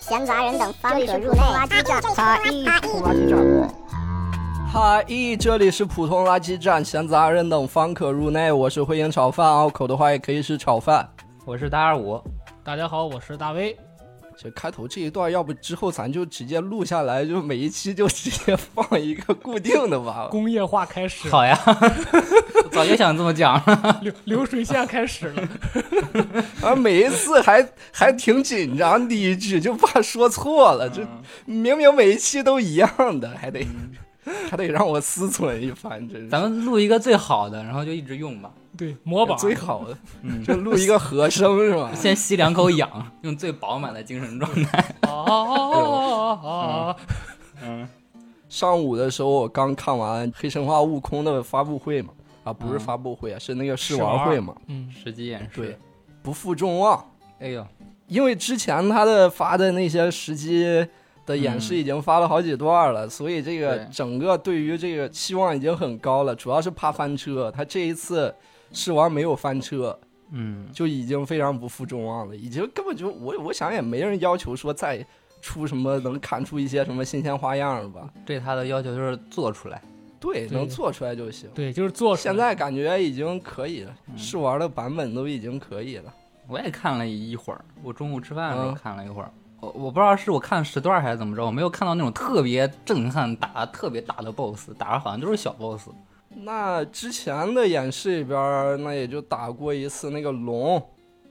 闲杂人等方可入内。垃圾站，哈一垃圾站。哈一，这里是普通垃圾站，闲杂人等方可入内。我是灰鹰炒饭，拗口的话也可以是炒饭。我是大二五，大家好，我是大威。这开头这一段，要不之后咱就直接录下来，就每一期就直接放一个固定的吧。工业化开始，好呀，早就想这么讲了。流流水线开始了，啊，每一次还还挺紧张，第一句就怕说错了，这明明每一期都一样的，还得还得让我思忖一番，真是。咱们录一个最好的，然后就一直用吧。对，模板最好的，就录一个和声是吧？先吸两口氧，用最饱满的精神状态。啊嗯，上午的时候我刚看完《黑神话：悟空》的发布会嘛，啊，不是发布会啊，是那个试玩会嘛。嗯，实际演示。对，不负众望。哎呦，因为之前他的发的那些实机的演示已经发了好几段了，所以这个整个对于这个期望已经很高了，主要是怕翻车。他这一次试玩没有翻车，嗯，就已经非常不负众望了，已经根本就我我想也没人要求说再出什么能看出一些什么新鲜花样了吧？对他的要求就是做出来。对，能做出来就行。对，就是做出来现在感觉已经可以了，嗯试玩的版本都已经可以了。我也看了一会儿，我中午吃饭的时候嗯看了一会儿。我我不知道是我看时段还是怎么着，我没有看到那种特别震撼、打得特别大的 BOSS，打的好像都是小 BOSS。那之前的演示里边，那也就打过一次那个龙，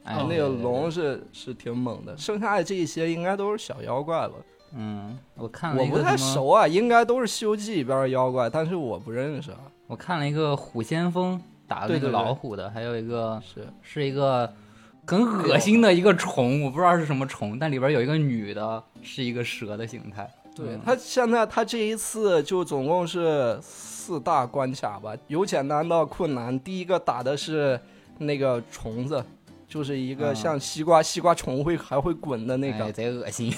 哎，那个龙是是挺猛的，剩下的这一些应该都是小妖怪了。嗯，我看了我不太熟啊，应该都是《西游记》里边的妖怪，但是我不认识啊。我看了一个虎先锋打的那个对对对老虎的，还有一个是是一个很恶心的一个虫，我不知道是什么虫，但里边有一个女的，是一个蛇的形态。嗯对他现在他这一次就总共是四大关卡吧，由简单到困难。第一个打的是那个虫子，就是一个嗯像西瓜、西瓜虫会还会滚的那个哎、。贼恶心，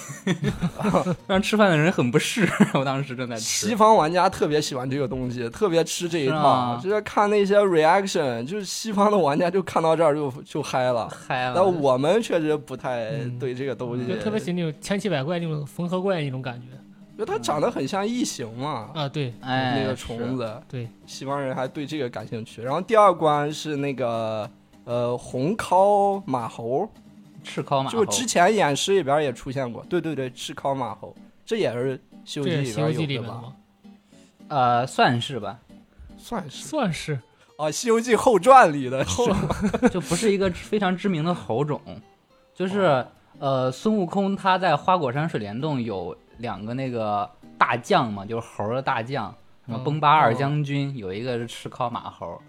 让吃饭的人很不适。我当时正在吃，西方玩家特别喜欢这个东西，特别吃这一套是。就是看那些 reaction，就是西方的玩家就看到这儿就就嗨了。嗨了。但我们确实不太嗯对这个东西，就特别喜欢那种千奇百怪那种缝合怪那种感觉因为它长得很像异形嘛，啊，对。哎，那个虫子。对，西方人还对这个感兴趣。然后第二关是那个呃红尻马猴，赤尻马猴就之前演示里边也出现过。对对对，赤尻马猴，这也是《西游记》里边有的吧？呃，算是吧，算是。算是。啊，《西游记后传》里的后 就不是一个非常知名的猴种，就是呃，孙悟空他在花果山水帘洞有两个那个大将嘛，就是猴儿的大将，什么嗯。崩巴二将军，有一个是赤尻马猴，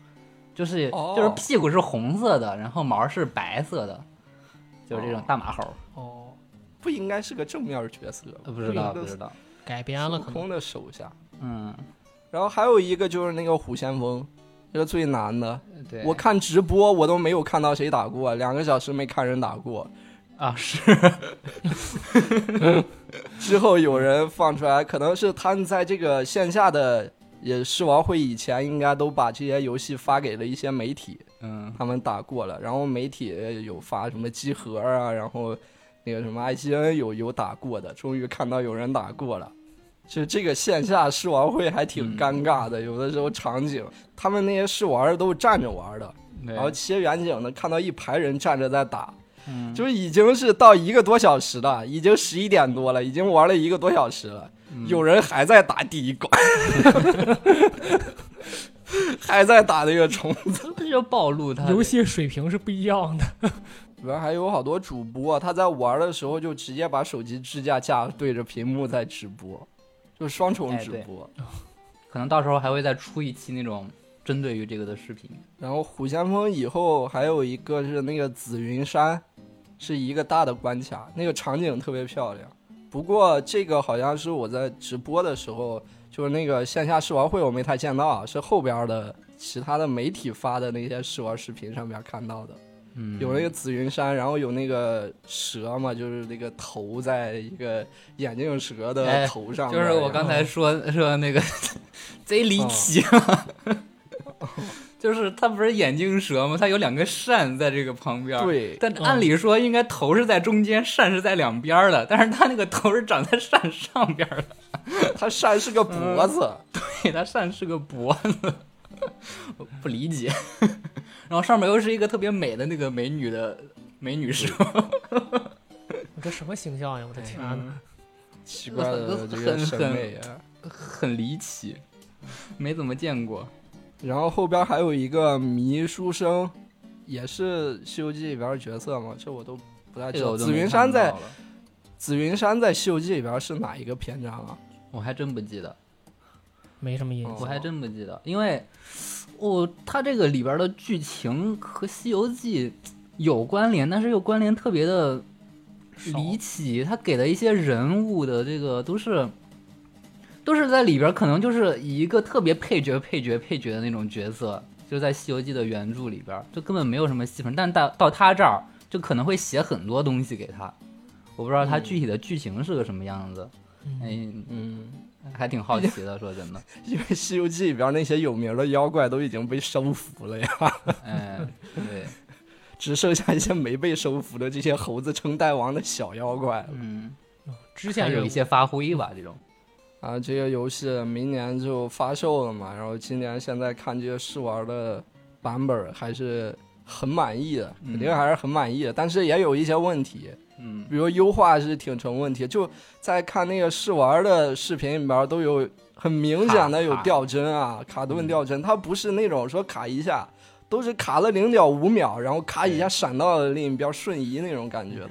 就是、哦。就是屁股是红色的，然后毛是白色的，就是这种哦。大马猴。哦。不应该是个正面角色，呃，不知道不知道，改编了，可能。悟空的手下。嗯，然后还有一个就是那个虎先锋，这个最难的。对，我看直播我都没有看到谁打过，两个小时没看人打过。啊是 之后有人放出来，可能是他们在这个线下的也试玩会以前，应该都把这些游戏发给了一些媒体，嗯他们打过了。然后媒体有发什么集合啊，然后那个什么 IGN 有有打过的，终于看到有人打过了。就这个线下试玩会还挺尴尬的，有的时候场景他们那些试玩的都是站着玩的，然后切远景的看到一排人站着在打，嗯就是已经是到一个多小时了，已经十一点多了，已经玩了一个多小时了，嗯有人还在打第一关，还在打那个虫子。这就暴露他游戏水平是不一样的。里边还有好多主播，他在玩的时候就直接把手机支架架对着屏幕在直播，就双重直播。可能到时候还会再出一期那种针对于这个的视频。然后虎先锋以后还有一个是那个紫云山，是一个大的关卡，那个场景特别漂亮。不过这个好像是我在直播的时候，就是那个线下试玩会我没太见到，是后边的其他的媒体发的那些试玩视频上面看到的。嗯，有那个紫云山，然后有那个蛇嘛，就是那个头在一个眼镜蛇的哎头上面、就是我刚才说说那个 贼离奇嘛，就是它不是眼镜蛇吗？它有两个扇在这个旁边，。对，但按理说应该头是在中间，扇是在两边儿的，但是它那个头是长在扇上边儿的，它扇是个脖子，对，它扇是个脖子，我 不理解。然后上面又是一个特别美的那个美女的美女蛇，这什么形象呀？我的天呐！嗯奇怪的这个审美啊。很离奇，没怎么见过。然后后边还有一个迷书生，也是《西游记》里边的角色嘛，这我都不太知道。紫云山在紫云山在《西游记》里边是哪一个篇章啊？我还真不记得。没什么印哦象。我还真不记得，因为我、它这个里边的剧情和《西游记》有关联，但是又关联特别的离奇。他给的一些人物的这个都是都是在里边，可能就是以一个特别配角、配角、配角的那种角色，就在《西游记》的原著里边，就根本没有什么戏份。但到到他这儿，就可能会写很多东西给他。我不知道他嗯具体的剧情是个什么样子，嗯哎，嗯，还挺好奇的。说真的，因为《西游记》里边那些有名的妖怪都已经被收服了呀，哎，对。只剩下一些没被收服的这些猴子称大王的小妖怪了。嗯，支线任务还有一些发挥吧，这种。啊，这个游戏明年就发售了嘛，然后今年现在看这些试玩的版本还是很满意的，嗯肯定还是很满意的，但是也有一些问题，嗯。比如优化是挺成问题，就在看那个试玩的视频里边都有很明显的有掉帧啊，卡顿掉帧，它不是那种说卡一下，都是卡了零点五秒，然后卡一下闪到了另一边瞬移那种感觉的。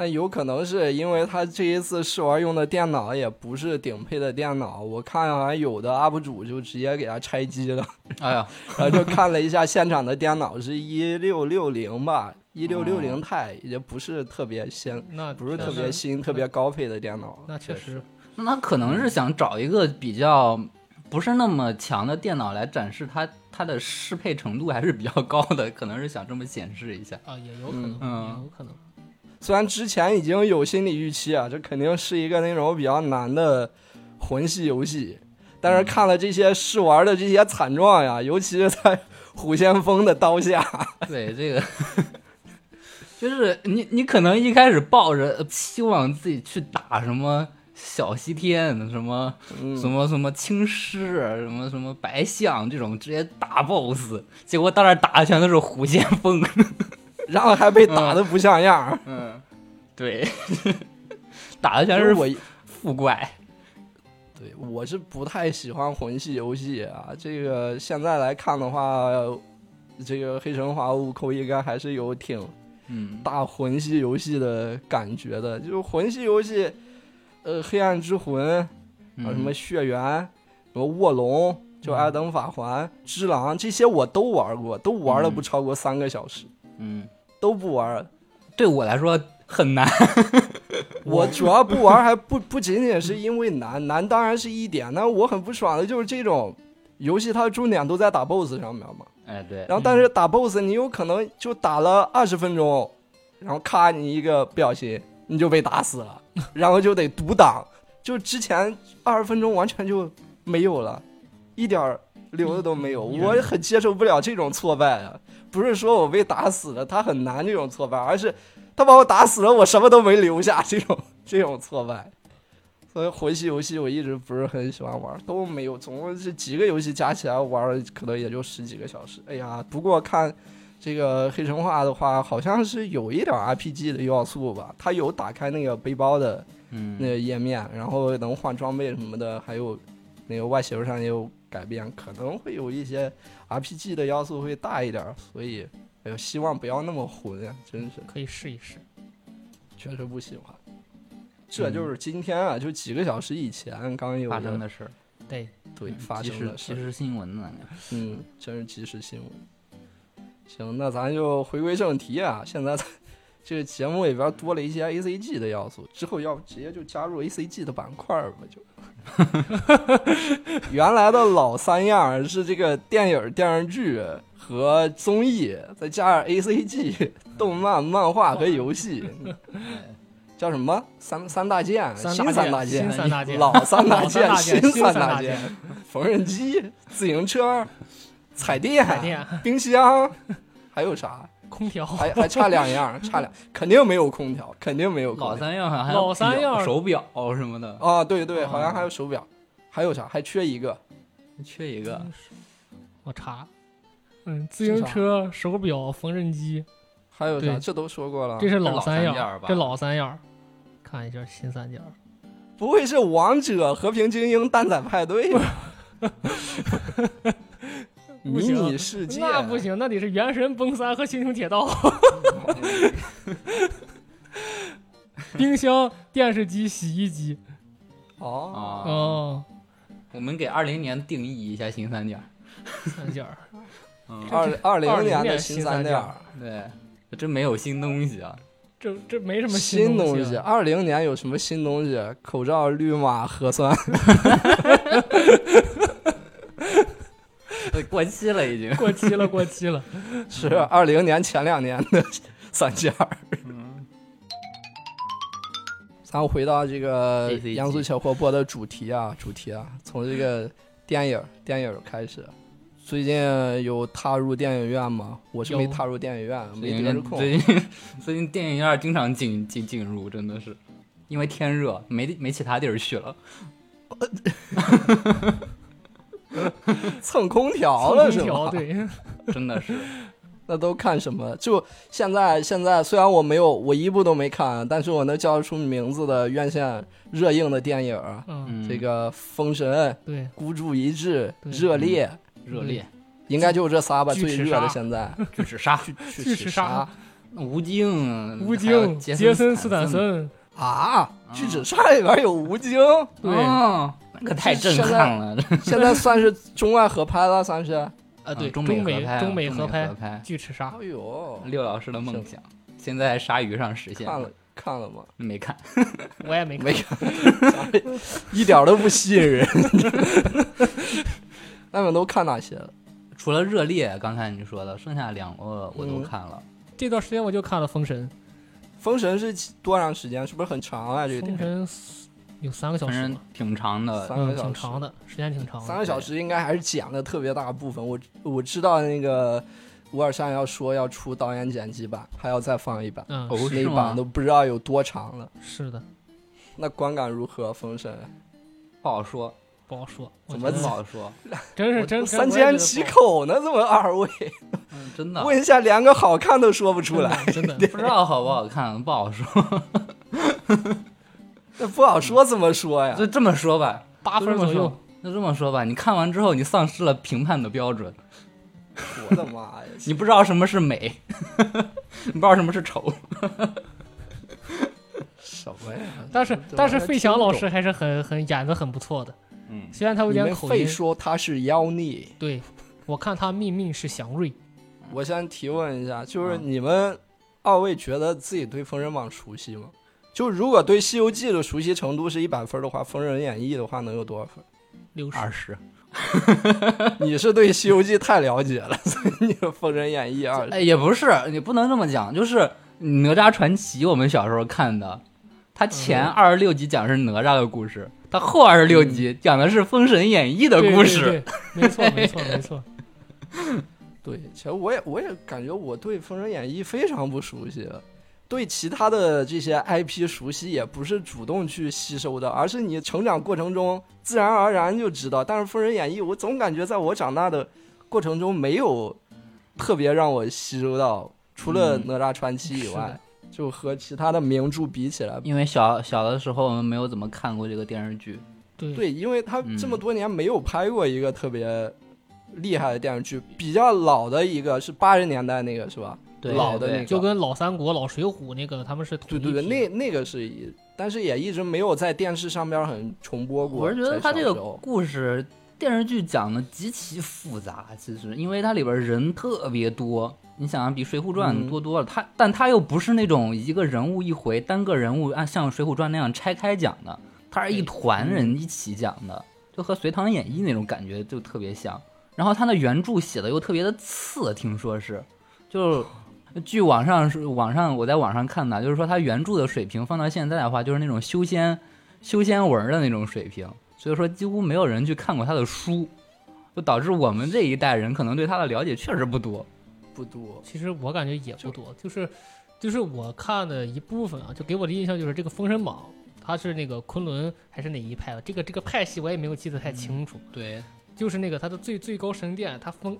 那有可能是因为他这一次试玩用的电脑也不是顶配的电脑，我看好像有的 UP 主就直接给他拆机了，哎呀，然后就看了一下现场的电脑是一六六零吧，一六六零 Ti 也不是特别新，那不是特别新、特别高配的电脑。那确实那他可能是想找一个比较不是那么强的电脑来展示他它的适配程度还是比较高的，可能是想这么显示一下。啊，也有可能，嗯也有可能。虽然之前已经有心理预期啊，这肯定是一个那种比较难的魂系游戏，但是看了这些试玩的这些惨状呀，尤其是在虎先锋的刀下，对这个，就是你你可能一开始抱着期望自己去打什么小西天，什么嗯。什么什么青狮，什么什么白象这种直接大 boss，结果到那打的全都是虎先锋。然后还被打的不像样儿。嗯，对，打的全是是我，副怪。对我是不太喜欢魂系游戏啊。这个现在来看的话，这个黑神话悟空应该还是有挺嗯大魂系游戏的感觉的。就是魂系游戏，呃，黑暗之魂，还有什么血缘，什么卧龙，就艾登法环、只狼这些我都玩过，都玩了不超过三个小时，嗯，都不玩。对我来说很难。我主要不玩还不不仅仅是因为难，难当然是一点，那我很不爽的就是这种游戏，它的重点都在打 BOSS 上面嘛。哎，对，然后但是打 BOSS 你有可能就打了二十分钟，然后咔你一个不小心你就被打死了，然后就得独挡，就之前二十分钟完全就没有了，一点儿留的都没有，嗯我很接受不了这种挫败啊！不是说我被打死了，他很难这种挫败，而是他把我打死了，我什么都没留下这种 这种挫败。所以魂系游戏我一直不是很喜欢玩，都没有，总共是几个游戏加起来玩了可能也就十几个小时。哎呀，不过看这个黑神话的话，好像是有一点 RPG 的要素吧，它有打开那个背包的嗯，那个页面，然后能换装备什么的，还有那个外形上也有改变，可能会有一些 RPG 的要素会大一点儿，所以哎呦，希望不要那么混呀，真是可以试一试。确实不喜欢。这就是今天啊，就几个小时以前刚有发生的事儿，对，对发生的事儿，即时新闻呢。嗯，真是及时新闻。行，那咱就回归正题啊，现在这个节目里边多了一些 A C G 的要素，之后要不直接就加入 A C G 的板块吧，就。原来的老三样是这个电影、电视剧和综艺，再加上 A C G、动漫、漫画和游戏，叫什么？三三大件，新三大件。老三大件新新三大大件，缝纫机、自行车、彩电、冰箱，还有啥？空调，还还差两样，差两，肯定没有空调，肯定没有空调。老三样还有老三样手表什么的，啊，对对，哦好像还有手表，还有啥？还缺一个，缺一个。我查，嗯，自行车、手表、缝纫机，还有啥？这都说过了。这是老三样吧这老三样。看一下新三件，不会是王者、和平精英、蛋仔派对吧？迷你世界那不行，那得是原神、崩三和星穹铁道。冰箱、电视机、洗衣机。哦，啊，哦，我们给二零年定义一下新三件儿。三件儿。嗯，二二零年的新新三件三件儿，对，真没有新东西啊。这这没什么新东东西。啊。二零年有什么新东西？口罩、绿码、核酸。对过期了已经。过期了，过期了。是二零年前两年的三件儿。咱回到这个严肃且活泼的主题啊，主题啊，从这个电影电影开始。最近有踏入电影院吗？我是没踏入电影院，没最近得着空。最近 最近电影院经常进进进入，真的是因为天热，没没其他地儿去了。蹭空调了是空调吗？对，真的是，那都看什么？就现在现在虽然我没有，我一部都没看，但是我能叫得出名字的院线热映的电影，这个《封神》对，《孤注一掷》热烈，热烈，应该就这仨吧，巨齿最热的现在。巨齿鲨，巨 巨齿齿鲨。吴京，吴京、杰杰森·斯斯坦森，啊，巨齿鲨里边有吴京，对。哦，那可太震撼了。现在算是中外合拍了，算是。啊，对，中中美合拍啊，中美合拍，巨齿鲨哎呦，六老师的梦想，现在在鲨鱼上实现了看了吗？没看，我也没看没看，一点都不吸引人。那你们都看哪些了？除了热烈，刚才你说的，剩下两个我都看了。这段时间我就看了《封神封神是多长时间？是不是很长啊？这》，个封电影神有三个小时吧，挺长的，嗯，三个小时挺长的，时间挺长的。三个小时应该还是剪了特别大部分。我我知道那个吴尔善要说要出导演剪辑版，还要再放一版，嗯，哦那一版都？不知道有多长了。是的，那观感如何？封神不好说，不好说。怎么不好说。真是真三缄其，口呢？这么二位，嗯，真的 问一下，连个好看都说不出来，真的 真的不知道好不好看，不好说。那不好说怎么说呀？就这么说吧，八分就这么左右说。那这么说吧，你看完之后，你丧失了评判的标准，我的妈呀！你不知道什么是美，你不知道什么是丑。什么呀？但是这但是费翔老听师还是很很演的很不错的，嗯，虽然他有点口音。说他是妖孽。对，我看他命命是祥瑞，我先提问一下，就是嗯你们二位觉得自己对《封神榜》熟悉吗？就如果对《西游记》的熟悉程度是一百分的话，《封神演义》的话能有多少分？六十二十。你是对《西游记》太了解了，所 以你的《封神演义》二十。哎，也不是，你不能这么讲，就是《哪吒传奇》我们小时候看的，它前嗯二十六集讲的是哪吒的故事，它后二十六集讲的是《封神演义》的故事。对对没错没错没错。对，其实我也我也感觉我对《封神演义》非常不熟悉，对其他的这些 IP 熟悉也不是主动去吸收的，而是你成长过程中自然而然就知道。但是《封神演义》，我总感觉在我长大的过程中没有特别让我吸收到，除了嗯哪吒传奇以外的，就和其他的名著比起来，因为小小的时候我们没有怎么看过这个电视剧，对对，因为他这么嗯多年没有拍过一个特别厉害的电视剧，比较老的一个是八十年代那个是吧？老的那个就跟老三国、老水浒那个他们是同对对对，那那个是一，但是也一直没有在电视上边很重播过。我是觉得在它这个故事电视剧讲的极其复杂，其实因为它里边人特别多，你想想，比《水浒传嗯》多多了。它但它又不是那种一个人物一回单个人物按像《水浒传》那样拆开讲的，它是一团人一起讲的，就和《隋唐演义》那种感觉就特别像。然后他的原著写的又特别的次，听说是，就据网上是网上我在网上看的，就是说他原著的水平放到现在的话，就是那种修仙修仙文的那种水平，所以说几乎没有人去看过他的书，就导致我们这一代人可能对他的了解确实不多。不多。其实我感觉也不多，就是就是我看的一部分啊，就给我的印象就是这个《封神榜》，它是那个昆仑还是哪一派的？这个这个派系我也没有记得太清楚。对，就是那个他的最最高神殿，他封，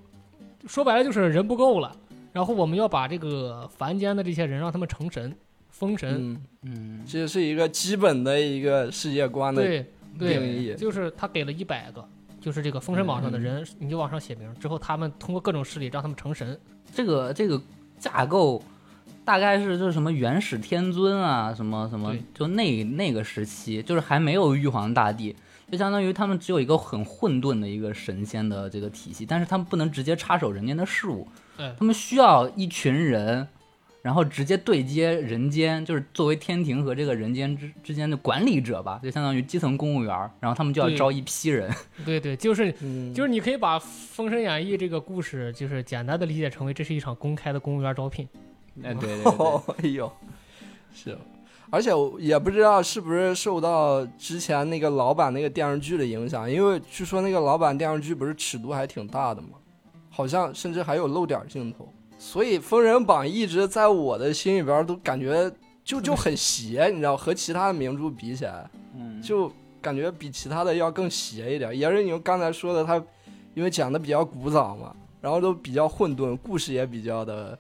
说白了就是人不够了，然后我们要把这个凡间的这些人让他们成神，封神。嗯，嗯，这是一个基本的一个世界观的对定对，义。就是他给了一百个，就是这个封神榜上的人，你就往上写名，之后他们通过各种势力让他们成神。这个这个架构大概是就是什么元始天尊啊，什么什么，就那那个时期，就是还没有玉皇大帝，就相当于他们只有一个很混沌的一个神仙的这个体系，但是他们不能直接插手人间的事务，哎他们需要一群人。然后直接对接人间，就是作为天庭和这个人间之之间的管理者吧，就相当于基层公务员。然后他们就要招一批人，对对，就是嗯，就是你可以把《封神演义》这个故事，就是简单的理解成为这是一场公开的公务员招聘。哎，对对对，哦，哎呦，是，而且我也不知道是不是受到之前那个老版那个电视剧的影响，因为据说那个老版电视剧不是尺度还挺大的嘛，好像甚至还有露点镜头，所以《封神榜》一直在我的心里边都感觉就就很邪，你知道，和其他的名著比起来，嗯，就感觉比其他的要更邪一点。也是你们刚才说的，它因为讲的比较古早嘛，然后都比较混沌，故事也比较的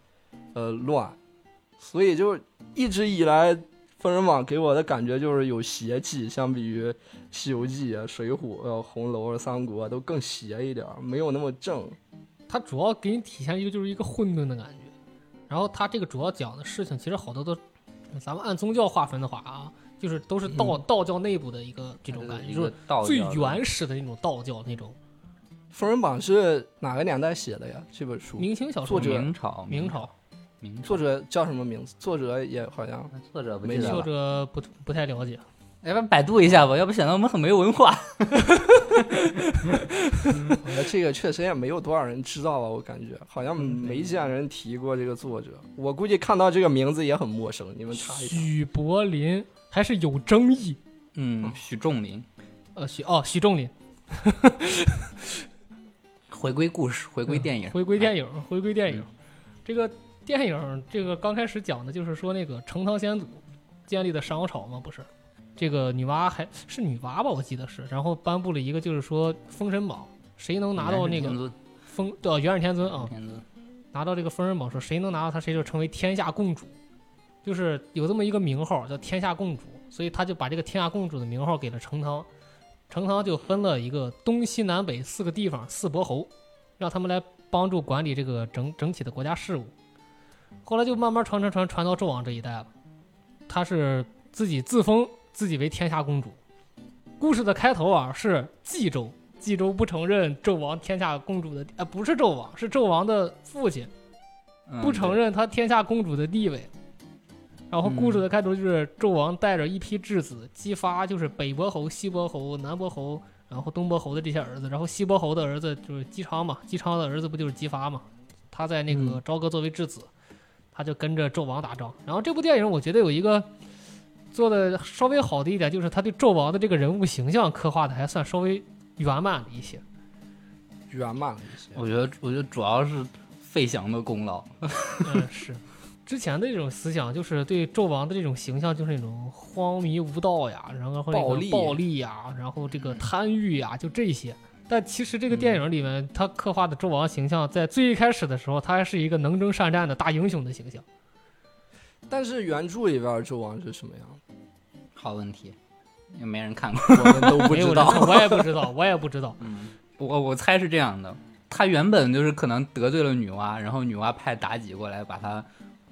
呃乱，所以就一直以来《封神榜》给我的感觉就是有邪气，相比于《西游记》啊、《水浒》呃、《红楼》啊、《三国》都更邪一点，没有那么正。它主要给你体现一个就是一个混沌的感觉。然后它这个主要讲的事情，其实好多都，咱们按宗教划分的话啊，就是都是道、道教内部的一个这种感觉，就是最原始的那种道教那种《封神榜》是哪个年代写的呀？这本书明清小说作者明朝，明朝明朝作者叫什么名字？作者也好像作者不记记得了作。者不不太了解。要不然百度一下吧，要不显得我们很没文化。呃，这个确实也没有多少人知道了，我感觉好像没见人提过这个作者。我估计看到这个名字也很陌生，你们查一下。许柏林还是有争议。嗯，许仲林，呃，许哦，许仲林 回归故事，回归电影，回归电影，回归电影嗯。这个电影，这个刚开始讲的就是说那个成汤先祖建立的商朝嘛，不是？这个女娲还是女娲吧，我记得是，然后颁布了一个就是说《封神榜》，谁能拿到那个封的元始天尊啊，拿到这个封神榜，说谁能拿到他，谁就成为天下共主，就是有这么一个名号叫天下共主，所以他就把这个天下共主的名号给了成汤，成汤就分了一个东西南北四个地方四伯侯，让他们来帮助管理这个整整体的国家事务。后来就慢慢传传传传到纣王这一代了，他是自己自封自己为天下公主。故事的开头啊是冀州，冀州不承认纣王天下公主的，呃，不是纣王，是纣王的父亲。嗯不承认他天下公主的地位。然后故事的开头就是纣王带着一批质子，姬发就是北伯侯、西伯侯、南伯侯，然后东伯侯的这些儿子，然后西伯侯的儿子就是姬昌嘛，姬昌的儿子不就是姬发嘛？他在那个嗯朝歌作为质子，他就跟着纣王打仗。然后这部电影我觉得有一个做的稍微好的一点，就是他对纣王的这个人物形象刻画的还算稍微圆满了一些。圆满了一些。我觉得，我觉得主要是费翔的功劳。嗯，是。之前的这种思想，就是对纣王的这种形象，就是那种荒迷无道呀，然后那个暴力暴力呀，然后这个贪欲呀，就这些。但其实这个电影里面，他刻画的纣王形象，在最一开始的时候，他还是一个能征善战的大英雄的形象。但是原著里边纣王是什么样的？好问题，又没人看过。我们都不知道。我也不知道，我也不知道。嗯，我我猜是这样的，他原本就是可能得罪了女娲，然后女娲派妲己过来把他、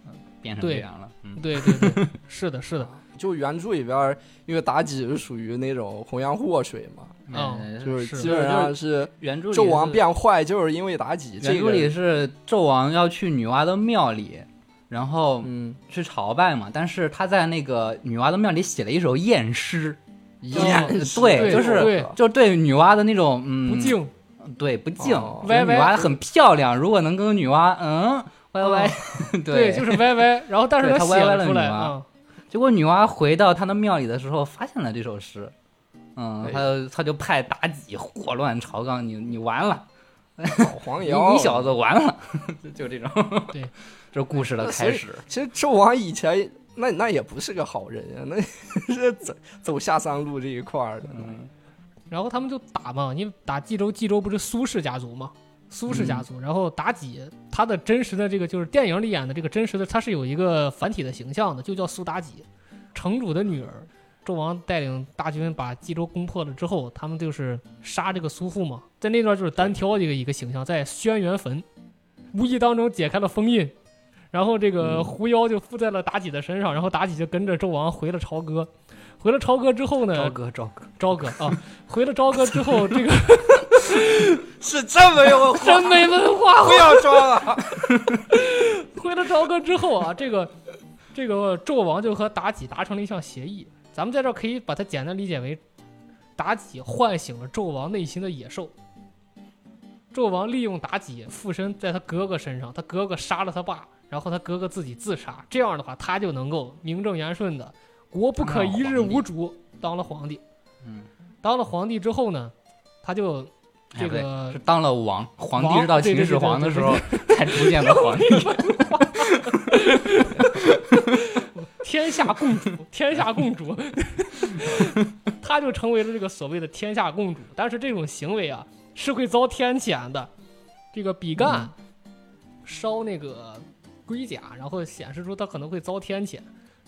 呃变成这样了。嗯，对对对，是的，是的。就原著里边，因为妲己是属于那种红颜祸水嘛，哦呃是就是基本上是原著里纣王变坏，就是因为妲己。这原著里，是纣王要去女娲的庙里，然后嗯，去朝拜嘛，但是他在那个女娲的庙里写了一首艳诗，厌世对就是对。就对女娲的那种嗯不敬，对，不敬，女娲很漂亮，如果能跟女娲，嗯，歪歪，对，就是歪歪。然后但是他写歪歪了出来女娲。啊，结果女娲回到她的庙里的时候，发现了这首诗，嗯，哎。他就他就派妲己祸乱朝纲，你你完了，造黄 你，你小子完了，就这种，对，这故事的开始，其实纣王以前那那也不是个好人呀，那 是走走下三路这一块儿的。嗯然后他们就打嘛，因为打冀州，冀州不是苏氏家族嘛，苏氏家族。然后妲己，她的真实的这个就是电影里演的这个真实的，她是有一个繁体的形象的，就叫苏妲己，城主的女儿。纣王带领大军把冀州攻破了之后，他们就是杀这个苏护嘛，在那段就是单挑一个一个形象，在轩辕坟，无意当中解开了封印，然后这个狐妖就附在了妲己的身上，然后妲己就跟着纣王回了朝歌。回了朝歌之后呢，朝歌朝歌，朝歌啊，回了朝歌之后，这个 是真没有文化，真没文化。不要装了。回了朝歌之后啊，这个这个纣王就和妲己达成了一项协议。咱们在这儿可以把它简单理解为，妲己唤醒了纣王内心的野兽。纣王利用妲己附身在他哥哥身上，他哥哥杀了他爸，然后他哥哥自己自杀，这样的话他就能够名正言顺的，国不可一日无主，当了皇帝。嗯，当了皇帝之后呢，他就这个是当了王，皇帝到秦始皇的时候才出现的皇帝，天下共主，天下共主，他就成为了这个所谓的天下共主。但是这种行为啊，是会遭天谴的。这个比干烧那个龟甲，然后显示出他可能会遭天谴。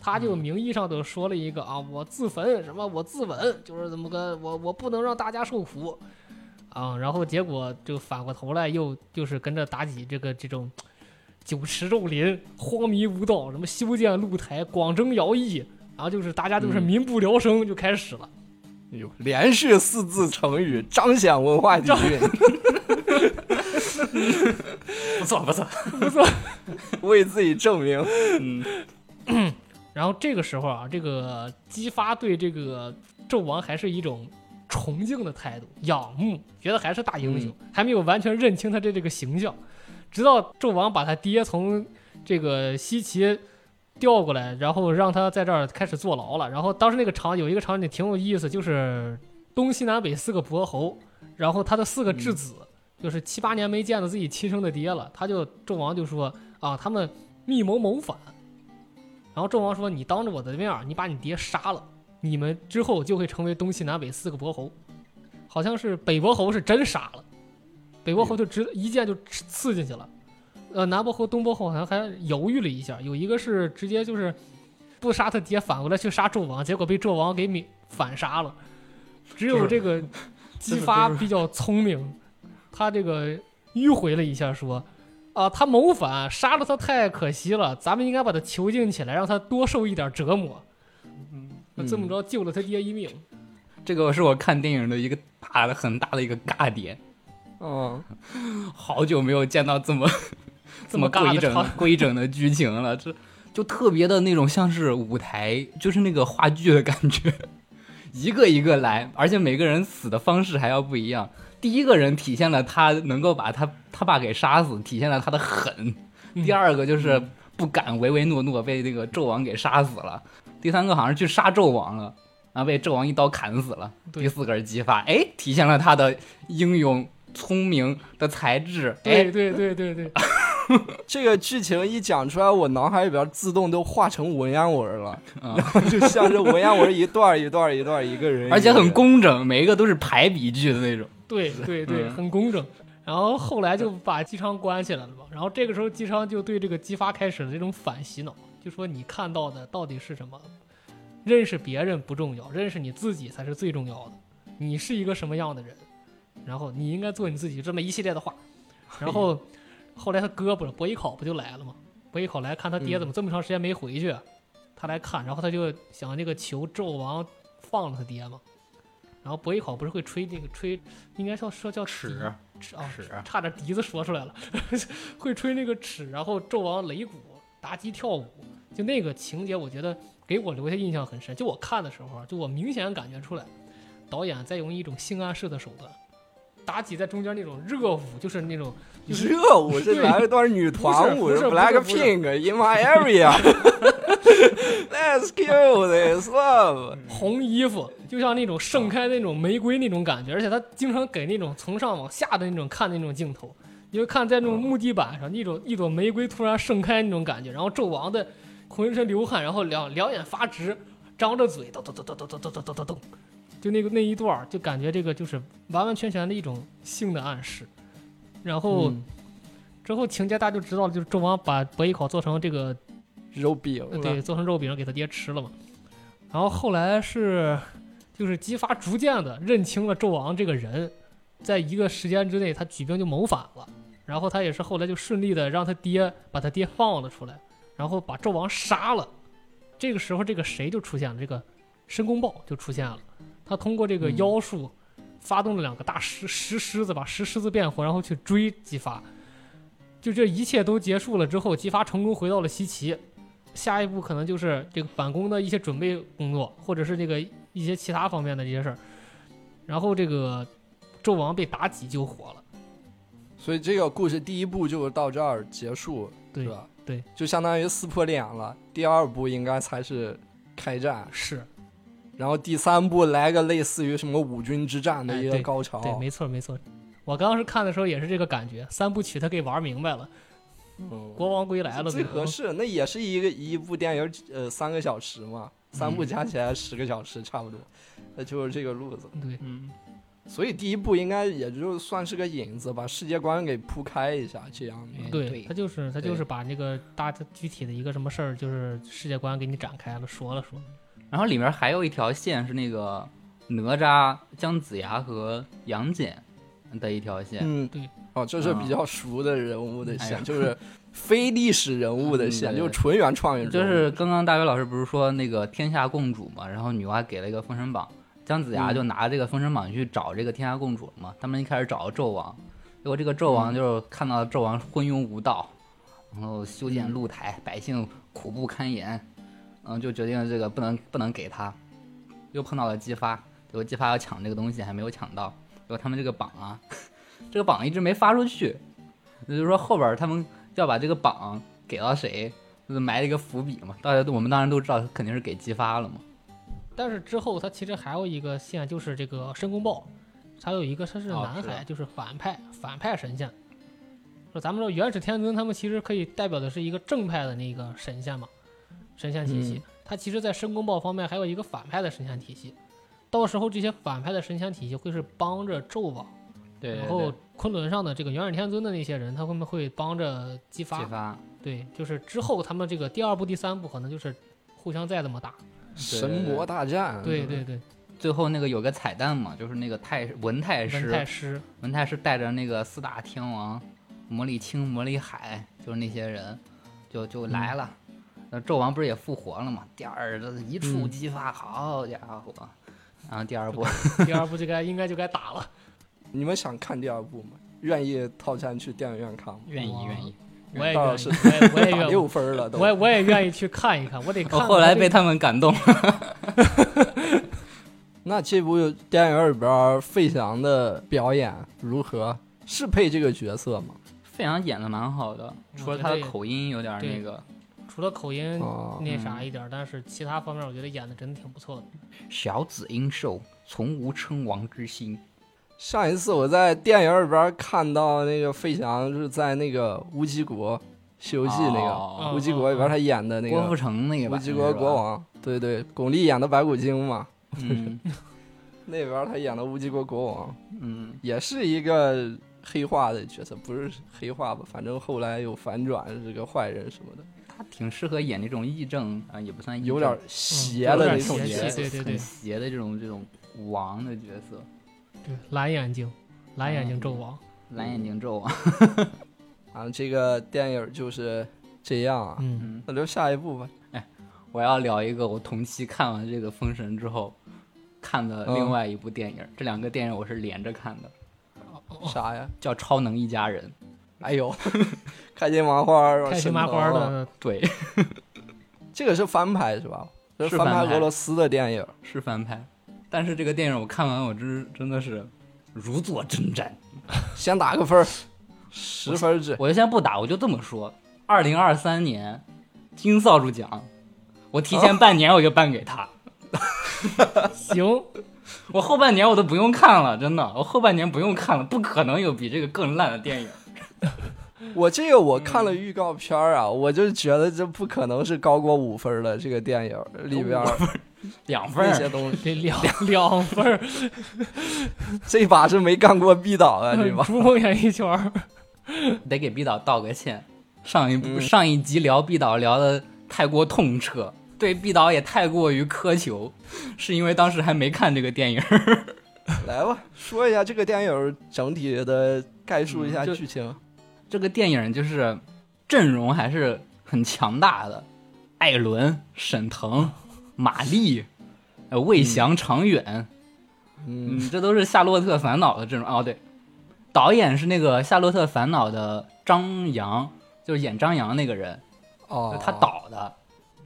他就名义上都说了一个啊，我自焚，什么我自刎，就是怎么个我我不能让大家受苦啊。然后结果就反过头来又就是跟着妲己这个这种酒池肉林、荒迷无道，什么修建露台、广征徭役，然后就是大家都是嗯民不聊生就开始了。哎呦，连续四字成语彰显文化底蕴，不 错 不错，不错。为自己证明。嗯，然后这个时候啊，这个姬发对这个纣王还是一种崇敬的态度，仰慕，觉得还是大英雄，还没有完全认清他的这个形象。直到纣王把他爹从这个西岐调过来，然后让他在这儿开始坐牢了。然后当时那个场有一个场景挺有意思，就是东西南北四个伯侯，然后他的四个质子，就是七八年没见到自己亲生的爹了，他就纣王就说啊，他们密谋谋反。然后纣王说：“你当着我的面儿，你把你爹杀了，你们之后就会成为东西南北四个伯侯。好像是北伯侯是真杀了，北伯侯就直一剑就刺刺进去了。呃，南伯侯、东伯侯好像还犹豫了一下，有一个是直接就是不杀他爹，反过来去杀纣王，结果被纣王给免反杀了。只有这个 姬发比较聪明，他这个迂回了一下说。”啊，他谋反，杀了他太可惜了，咱们应该把他囚禁起来，让他多受一点折磨。那这么着救了他爹一命。这个是我看电影的一个大的很大的一个尬点，嗯，好久没有见到这么 这么规整规整的剧情了，这就特别的那种像是舞台，就是那个话剧的感觉，一个一个来，而且每个人死的方式还要不一样。第一个人体现了他能够把他他爸给杀死，体现了他的狠；嗯。第二个就是不敢唯唯诺诺，被那个纣王给杀死了；第三个好像去杀纣王了，然后被纣王一刀砍死了。第四个是姬发，哎，体现了他的英勇、聪明的才智。哎，对对对对对，这个剧情一讲出来，我脑海里边自动都化成文言文了，啊然后就像是文言文一段一段一段 一个人，而且很工整，每一个都是排比句的那种。对对对，嗯很工整。然后后来就把姬昌关起来了嘛。然后这个时候姬昌就对这个姬发开始了这种反洗脑，就说你看到的到底是什么？认识别人不重要，认识你自己才是最重要的。你是一个什么样的人？然后你应该做你自己，这么一系列的话。然后 后来他哥不是伯邑考不就来了吗？伯邑考来看他爹怎么这么长时间没回去，他来看，然后他就想那个求纣王放了他爹嘛。然后伯邑考不是会吹那个吹，应该叫说叫尺尺啊，尺差点笛子说出来了，会吹那个尺，然后纣王擂鼓，妲己跳舞，就那个情节，我觉得给我留下印象很深。就我看的时候啊，就我明显感觉出来，导演在用一种性暗示的手段，妲己在中间那种热舞，就是那种就是热舞是来一段女团舞不是，Black Pink in my area。Let's kill this love。红衣服，就像那种盛开那种玫瑰那种感觉，而且他经常给那种从上往下的那种看的那种镜头，你就看在那种木地板上，那种一朵玫瑰突然盛开那种感觉，然后纣王的浑身流汗，然后两两眼发直，张着嘴，咚咚咚咚咚咚咚咚咚咚咚，就那个那一段儿，就感觉这个就是完完全全的一种性的暗示，然后。嗯之后情节大家就知道了，就是纣王把伯邑考做成这个肉饼呃，对，做成肉饼给他爹吃了嘛。然后后来是，就是姬发逐渐的认清了纣王这个人，在一个时间之内，他举兵就谋反了。然后他也是后来就顺利的让他爹把他爹放了出来，然后把纣王杀了。这个时候，这个谁就出现了，这个申公豹就出现了。他通过这个嗯妖术，发动了两个大石石狮子，把石狮子变活，然后去追姬发。就这一切都结束了之后，姬发成功回到了西岐。下一步可能就是这个反攻的一些准备工作，或者是这个一些其他方面的这些事儿。然后这个纣王被妲己救活了，所以这个故事第一部就到这儿结束，对是吧？对，就相当于撕破脸了。第二部应该才是开战，是然后第三部来个类似于什么五军之战的一个高潮。对，没错没错。我刚时看的时候也是这个感觉，三部曲他给玩明白了，嗯，国王归来了，最合适。那也是一个一部电影，呃，三个小时嘛，三部嗯加起来十个小时差不多，那就是这个路子。对，嗯，所以第一部应该也就算是个引子，把世界观给铺开一下，这样的。对对他就是他就是把那个大具体的一个什么事儿，就是世界观给你展开了，说了说。然后里面还有一条线是那个哪吒、姜子牙和杨戬的一条线，嗯，对。哦，这是比较熟的人物的线，就是非历史人物的线，嗯就是纯原创人物。就是刚刚大伟老师不是说那个天下共主嘛，然后女娲给了一个封神榜，姜子牙嗯就拿这个封神榜去找这个天下共主了嘛。他们一开始找纣王，结果这个纣王就是看到纣王昏庸无道，然后修建露台，百姓苦不堪言，嗯，就决定这个不能不能给他。又碰到了姬发，结果姬发要抢这个东西还没有抢到，结果他们这个榜啊，这个榜一直没发出去，也就是说后边他们要把这个榜给到谁，就是埋了一个伏笔嘛。大家都我们当然都知道肯定是给姬发了嘛。但是之后他其实还有一个线，就是这个申公豹，还有一个他是南海，就是反派反派神仙。说咱们说元始天尊他们其实可以代表的是一个正派的那个神仙嘛，神仙体系。嗯他其实，在申公豹方面还有一个反派的神仙体系。到时候这些反派的神仙体系会是帮着纣王，对然后昆仑上的这个元始天尊的那些人，他们会帮着姬发。姬发，对，就是之后他们这个第二部、第三部可能就是互相再这么打。神魔大战。对对对，最后那个有个彩蛋嘛，就是那个太文太文师，太师，文太师带着那个四大天王魔力青、魔力海，就是那些人，就就来了。那纣王不是也复活了吗？第二一触嗯即发，好家伙！然后第二部，第二部就该应该就该打了。你们想看第二部吗？愿意套餐去电影院看吗？愿意愿意。我也我也我也 打愿意，六分了都。我也我也愿意去看一看。我得 看。我后来被他们感动，那这部电影里边费翔的表演如何？适配这个角色吗？费翔演的蛮好的，除了他的口音有点那个除了口音哦那啥一点儿，但是其他方面我觉得演的真的挺不错的。小子应受，从无称王之心。上一次我在电影里边看到那个费翔是在那个乌鸡国《西游记》那个哦乌鸡国里边他演的那个郭富城那个乌鸡国国王，对对，巩俐演的白骨精嘛，嗯 那边他演的乌鸡国国王嗯，也是一个黑化的角色，不是黑化吧？反正后来有反转，是个坏人什么的，他挺适合演那种义正啊，也不算有点邪的那种邪角色。对对对很邪的这种这种王的角色，对，蓝眼睛，蓝眼睛纣王。蓝眼睛纣王。啊，这个电影就是这样啊。嗯，嗯，那留下一部吧。哎我要聊一个我同期看完这个《封神》之后看的另外一部电影，这两个电影我是连着看的，哦啥呀？叫《超能一家人》。哎呦，开心麻花儿，开心麻花神偷，的，对，这个是翻拍是吧？这是翻拍俄罗斯的电影。是翻拍，但是这个电影我看完，我真真的是如坐针毡。先打个分儿，十分制。我就先不打，我就这么说。二零二三年金扫帚奖，我提前半年我就颁给他。行，我后半年我都不用看了，真的，我后半年不用看了，不可能有比这个更烂的电影。我这个我看了预告片儿啊，我就觉得这不可能是高过五分儿的这个电影里边儿 两分儿，那些东西，这两两分，这把是没干过毕导啊，这把。珠峰演艺圈，得给毕导道个歉。上一部、嗯上一集聊毕导聊的太过痛彻，对毕导也太过于苛求，是因为当时还没看这个电影。来吧，说一下这个电影整体的概述一下剧情。这个电影就是阵容还是很强大的，艾伦、沈腾、马丽、呃魏翔、常远，嗯，嗯，这都是《夏洛特烦恼》的阵容。哦，对，导演是那个《夏洛特烦恼》的张扬，就是演张扬那个人，哦，他导的。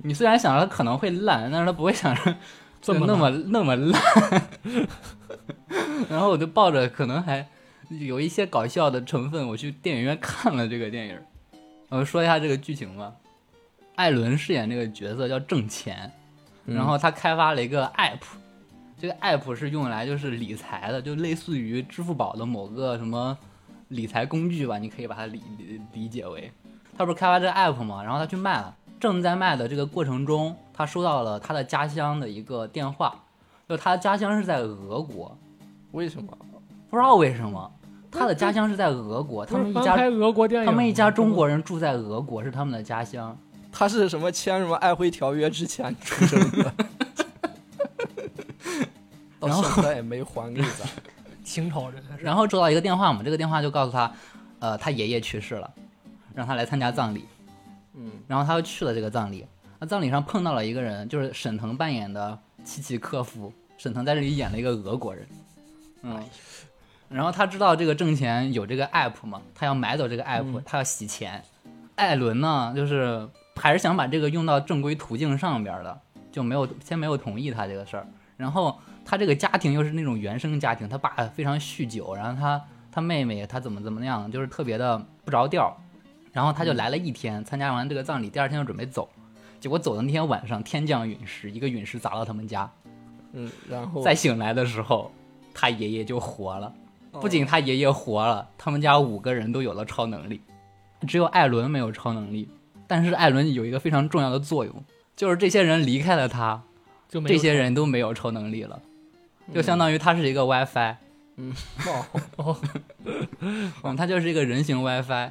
你虽然想着他可能会烂，但是他不会想着这么那么那么烂。然后我就抱着可能还有一些搞笑的成分，我去电影院看了这个电影。我说一下这个剧情吧。艾伦饰演这个角色叫挣钱，嗯然后他开发了一个 app，这个 app 是用来就是理财的，就类似于支付宝的某个什么理财工具吧，你可以把它理理理解为。他不是开发这个 app 嘛，然后他去卖了，正在卖的这个过程中，他收到了他的家乡的一个电话，就他的家乡是在俄国，为什么？不知道为什么他的家乡是在俄国，他们一家他们一家中国人住在俄国，是他们的家乡。他是什么签什么爱辉条约之前出生的？到然后现在也没还给咱。清朝人，然后收到一个电话嘛，这个电话就告诉他，呃，他爷爷去世了，让他来参加葬礼。嗯，然后他就去了这个葬礼。那葬礼上碰到了一个人，就是沈腾扮演的契契科夫。沈腾在这里演了一个俄国人，嗯，然后他知道这个挣钱有这个 app 嘛，他要买走这个 app，、他要洗钱。艾伦呢，就是还是想把这个用到正规途径上边的，就没有先没有同意他这个事儿。然后他这个家庭又是那种原生家庭，他爸非常酗酒，然后他他妹妹他怎么怎么样，就是特别的不着调。然后他就来了一天，参加完这个葬礼，第二天就准备走。结果走的那天晚上天降陨石，一个陨石砸到他们家。嗯，然后再醒来的时候，他爷爷就活了。哦不仅他爷爷活了，他们家五个人都有了超能力，只有艾伦没有超能力。但是艾伦有一个非常重要的作用，就是这些人离开了他，就这些人都没有超能力了，就相当于他是一个 WiFi，嗯哦，嗯，他就是一个人形 WiFi。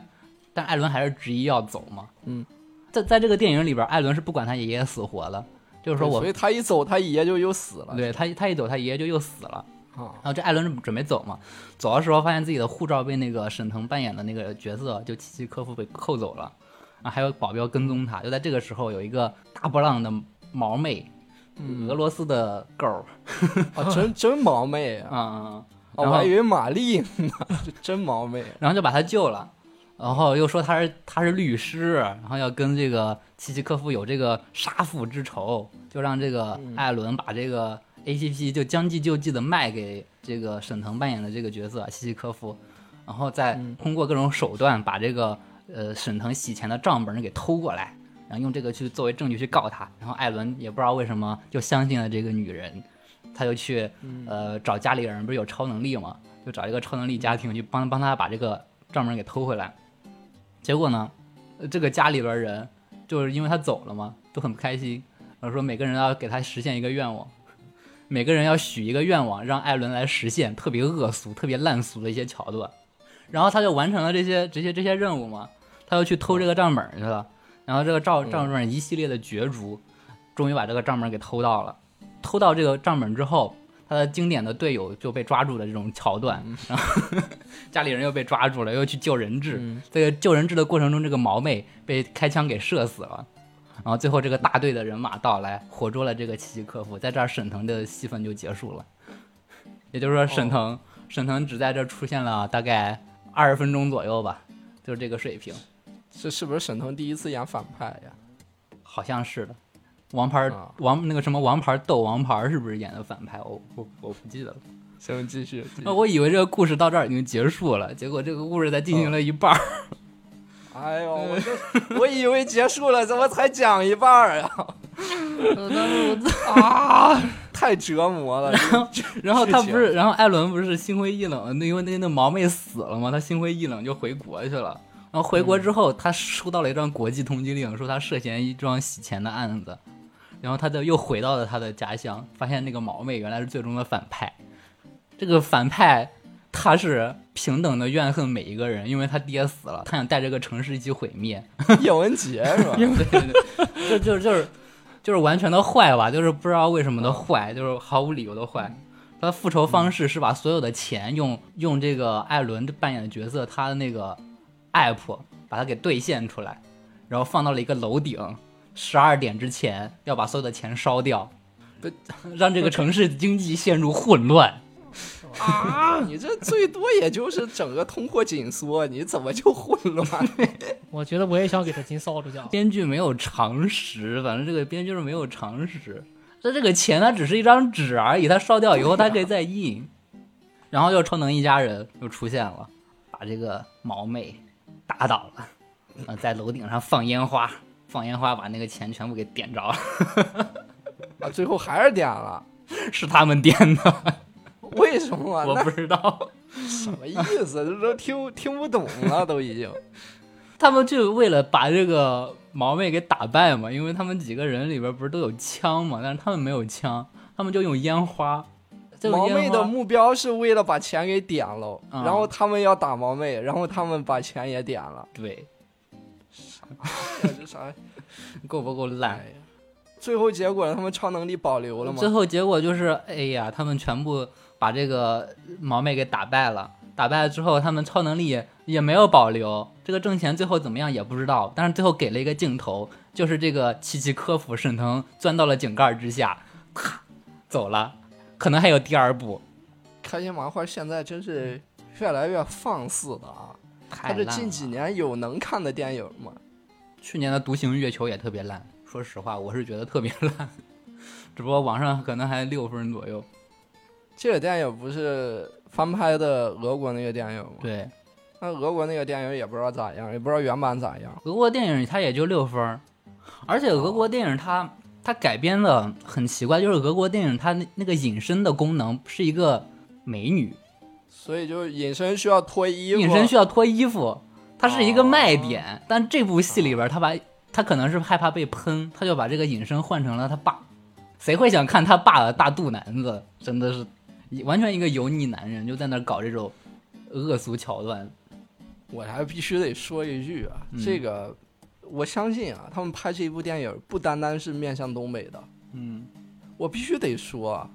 但艾伦还是执意要走嘛。嗯，在在这个电影里边，艾伦是不管他爷爷死活的，就是说我所以他一走，他爷爷就又死了。对他他一走，他爷爷就又死了。啊，然后这艾伦准备走嘛，走的时候发现自己的护照被那个沈腾扮演的那个角色就契契科夫被扣走了，啊，还有保镖跟踪他。就在这个时候，有一个大波浪的毛妹，俄罗斯的狗儿，啊，真真毛妹啊！我还以为玛丽呢，真毛妹。然后就把他救了，然后又说他是他是律师，然后要跟这个契契科夫有这个杀父之仇，就让这个艾伦把这个 A P P 就将计就计的卖给这个沈腾扮演的这个角色西西科夫，然后再通过各种手段把这个呃沈腾洗钱的账本给偷过来，然后用这个去作为证据去告他，然后艾伦也不知道为什么就相信了这个女人，他就去呃找家里人不是有超能力嘛，就找一个超能力家庭去帮帮他把这个账本给偷回来。结果呢，呃这个家里边人就是因为他走了嘛，都很不开心，然后说每个人要给他实现一个愿望，每个人要许一个愿望，让艾伦来实现，特别恶俗、特别烂俗的一些桥段。然后他就完成了这些这些这些任务嘛，他又去偷这个账本去了，然后这个账账本一系列的角逐，终于把这个账本给偷到了。偷到这个账本之后，他的经典的队友就被抓住的这种桥段，然 后家里人又被抓住了，又去救人质。嗯这个救人质的过程中，这个毛妹被开枪给射死了。然后最后这个大队的人马到来，活捉了这个契契科夫，在这儿沈腾的戏份就结束了。也就是说，沈腾、沈腾只在这儿出现了大概二十分钟左右吧，就是这个水平，这是不是沈腾第一次演反派呀？好像是的。王牌、啊王那个什么王牌斗王牌是不是演的反派？我我我不记得了。行，继续。继续啊我以为这个故事到这儿已经结束了，结果这个故事才进行了一半儿。哎呦，我这我以为结束了，怎么才讲一半儿啊？呃当时我啊，太折磨了。然后然后他不是，然后艾伦不是心灰意冷，那因为那那毛妹死了嘛，他心灰意冷就回国去了。然后回国之后，他收到了一张国际通缉令，说他涉嫌一桩洗钱的案子。然后他就又回到了他的家乡，发现那个毛妹原来是最终的反派。这个反派他是平等的怨恨每一个人，因为他爹死了，他想带这个城市一起毁灭。叶文洁是吧？对对对，就就就是就是完全的坏吧，就是不知道为什么的坏，就是毫无理由的坏。他的复仇方式是把所有的钱用用这个艾伦扮演的角色他的那个 app 把它给兑现出来，然后放到了一个楼顶，十二点之前要把所有的钱烧掉，让这个城市经济陷入混乱。啊，你这最多也就是整个通货紧缩，你怎么就混乱？我觉得我也想给他金扫帚奖。编剧没有常识，反正这个编剧是没有常识。这这个钱它只是一张纸而已，他烧掉以后他可以再印。然后又超能一家人又出现了，把这个毛妹打倒了，呃，在楼顶上放烟花，放烟花把那个钱全部给点着了，啊，最后还是点了，是他们点的，为什么我不知道。什么意思？这都听听不懂了，都已经。他们就为了把这个毛妹给打败嘛，因为他们几个人里边不是都有枪嘛，但是他们没有枪，他们就用烟花。这个毛妹的目标是为了把钱给点了，嗯然后他们要打毛妹，然后他们把钱也点了。对，啥这啥？够不够烂？最后结果他们超能力保留了吗最？后结果就是，哎呀，他们全部把这个毛妹给打败了。打败了之后，他们超能力也没有保留。这个挣钱最后怎么样也不知道，但是最后给了一个镜头，就是这个契契科夫沈腾钻到了井盖之下，咔走了。可能还有第二部，开心麻花现在真是越来越放肆了啊！他这。近几年有能看的电影吗？去年的《独行月球》也特别烂，说实话，我是觉得特别 烂，只不过网上可能还六分左右。这个电影不是翻拍的俄国那个电影吗？对，那俄国那个电影也不知道咋样，也不知道原版咋样。俄国电影它也就六分，而且俄国电影它它改编的很奇怪，就是俄国电影它那那个隐身的功能是一个美女，所以就隐身需要脱衣服，隐身需要脱衣服，它是一个卖点。但这部戏里边，他把他可能是害怕被喷，他就把这个隐身换成了他爸。谁会想看他爸的大肚腩子？真的是完全一个油腻男人，就在那搞这种恶俗桥段。我还必须得说一句啊，嗯这个我相信啊，他们拍这一部电影不单单是面向东北的，嗯，我必须得说啊，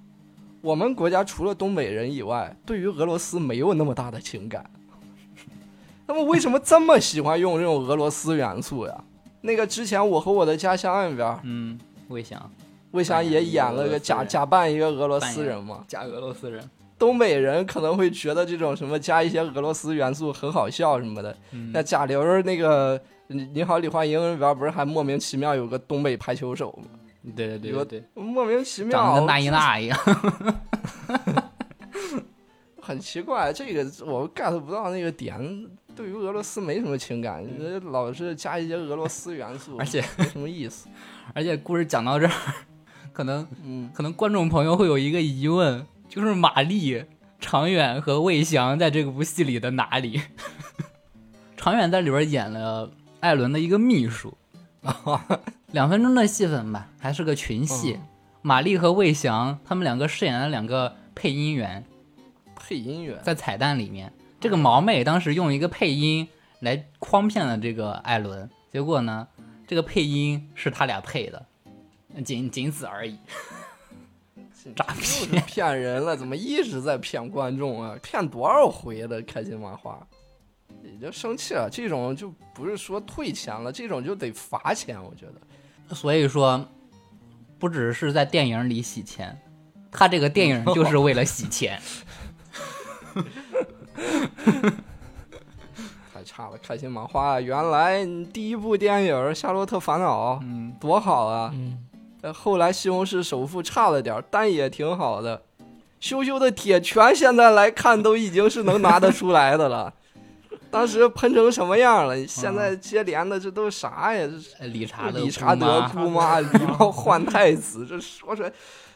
我们国家除了东北人以外，对于俄罗斯没有那么大的情感。他们为什么这么喜欢用这种俄罗斯元素呀？那个之前《我和我的家乡》里边，嗯，魏翔魏翔也演了个假假扮一个俄罗斯人嘛。假俄罗斯人，东北人可能会觉得这种什么加一些俄罗斯元素很好笑什么的。嗯那贾玲儿那个《你你好，李焕英》里边不是还莫名其妙有个东北排球手吗？对对对对对，莫名其妙，长得跟那英娜一样。很奇怪，这个我 get 不到那个点。对于俄罗斯没什么情感，老是加一些俄罗斯元素，而且没什么意思。而且故事讲到这儿，可能嗯，可能观众朋友会有一个疑问，就是马丽、常远和魏翔在这个部戏里的哪里？常远在里边演了艾伦的一个秘书，两分钟的戏份吧，还是个群戏。马丽和魏翔他们两个饰演了两个配音员，配音员。在彩蛋里面，这个毛妹当时用一个配音来诓骗了这个艾伦，结果呢，这个配音是他俩配的，仅仅此而已。诈又是骗人了，怎么一直在骗观众啊？骗多少回了？开心麻花，已经生气了。这种就不是说退钱了，这种就得罚钱。我觉得所以说，不只是在电影里洗钱，他这个电影就是为了洗钱。太差了。开心麻花，原来第一部电影《夏洛特烦恼》嗯，多好啊！嗯，呃后来《西红柿首富》差了点儿，但也挺好的。羞羞的铁拳现在来看都已经是能拿得出来的了。当时喷成什么样了？现在接连的这都是啥呀？这是呃理查德理查德姑姑妈、狸猫换太子，这说出来